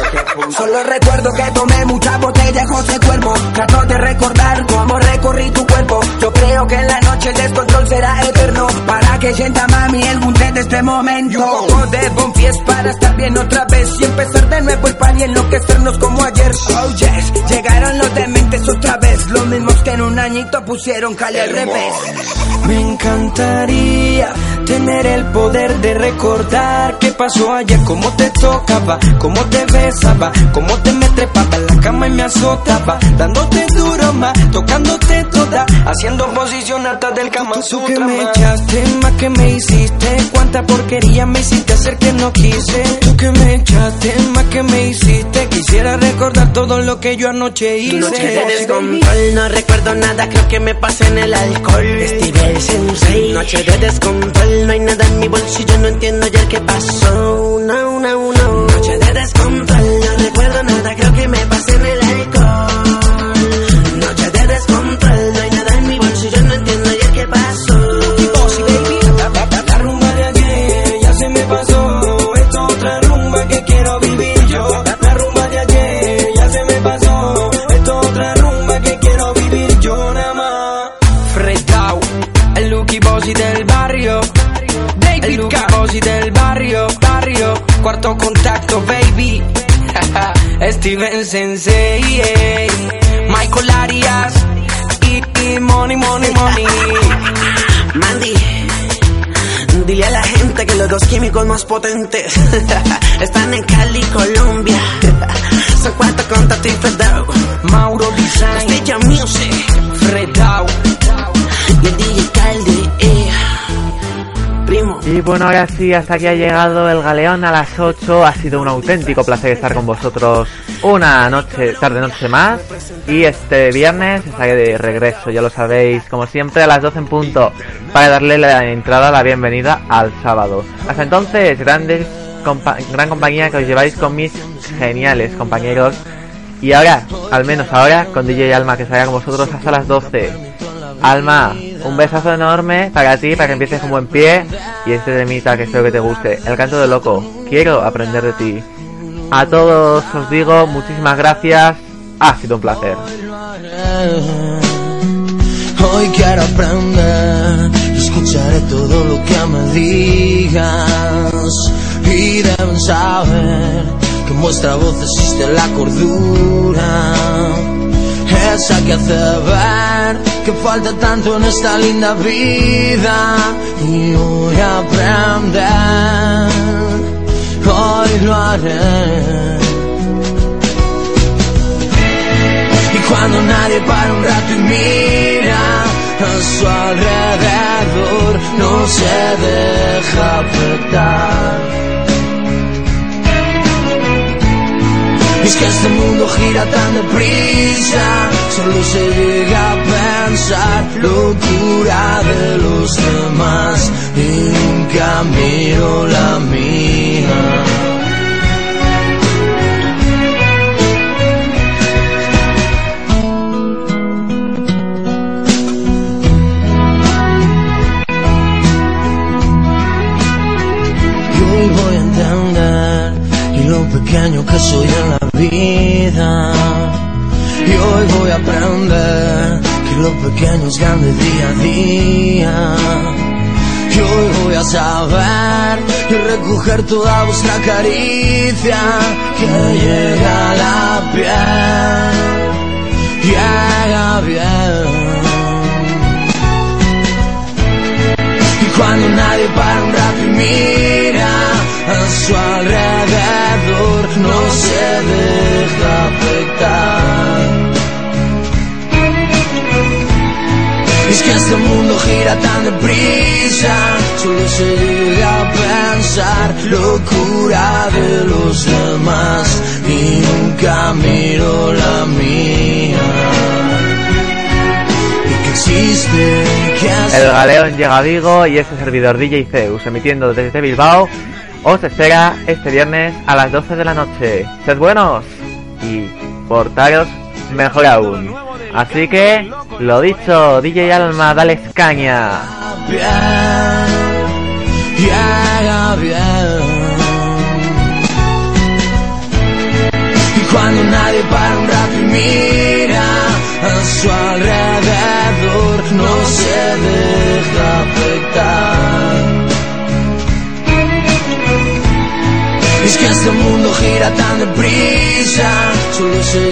Speaker 8: Solo recuerdo que tomé mucha botella José Cuervo. Trato de recordar cómo recorrí tu cuerpo. Yo creo que en la noche el descontrol será eterno. Para que sienta mami el bunte de este momento. Poco de bonfies para estar bien otra vez. Y empezar de nuevo el pan y enloquecernos como ayer. Oh yes, llegaron los dementes otra vez. Los mismos que en un añito pusieron cali al revés.
Speaker 4: Me encantaría tener el poder de recordar qué pasó ayer, cómo te tocaba, cómo te besaba, cómo te me trepaba en la cama y me azotaba, dándote duro más, tocándote toda, haciendo posición alta del cama Tú que me echaste, más que me hiciste, cuánta porquería me hiciste hacer que no quise. Tú que me echaste, más que me hiciste, quisiera recordar todo lo que yo anoche hice.
Speaker 10: Noche de no recuerdo nada, creo que me pasé en el alcohol. Noche de descontrol, no hay nada en mi bolsillo, no entiendo ya qué pasó. No, no, no. Noche de descontrol, no recuerdo nada, creo que me pasé en el Steven Sensei. Michael Arias y, y Money, Money, Money. Mandy, dile a la gente que los dos químicos más potentes están en Cali, Colombia. Son cuatro con Tati y Fredao. Mauro Design, Stella Music, Fredao y el DJ.
Speaker 3: Y bueno, ahora sí, hasta aquí ha llegado el galeón a las 8. Ha sido un auténtico placer estar con vosotros una noche, tarde noche más. Y este viernes está de regreso, ya lo sabéis, como siempre a las 12 en punto, para darle la entrada, la bienvenida al sábado. Hasta entonces, grandes gran compañía que os lleváis con mis geniales compañeros. Y ahora, al menos ahora, con DJ Alma que estará con vosotros hasta las 12. Alma, un besazo enorme para ti, para que empieces con buen pie. Y este temita que espero que te guste. El canto de loco. Quiero aprender de ti. A todos os digo muchísimas gracias. Ha sido un placer.
Speaker 23: Hoy quiero aprender, en esa que hace ver que falta tanto en esta linda vida y voy a aprender, hoy lo haré. Y cuando nadie para un rato y mira a su alrededor, no se deja afectar. Es que este mundo gira tan deprisa, solo se llega a pensar locura de los demás y nunca miro la mía. Y hoy voy a entender lo pequeño que soy en la Y hoy voy a aprender que lo pequeño es grande día a día. Y hoy voy a saber y recoger toda vuestra caricia que llega a la piel. Llega bien. Y cuando nadie para un rato y mira su alrededor, no se deja afectar. Y es que este mundo gira tan deprisa, solo se llega a pensar locura de los demás y nunca miro la mía. Y que existe, que es
Speaker 3: El galeón llega a Vigo y este servidor DJ Zeus, emitiendo desde Bilbao, os espera este viernes a las 12 de la noche. Sed buenos y portaros mejor aún. Así que, lo dicho, DJ Alma, dale caña.
Speaker 23: bien, y cuando nadie para un rato y mira a su alrededor, no se deja afectar. Y es que este mundo gira tan deprisa, solo se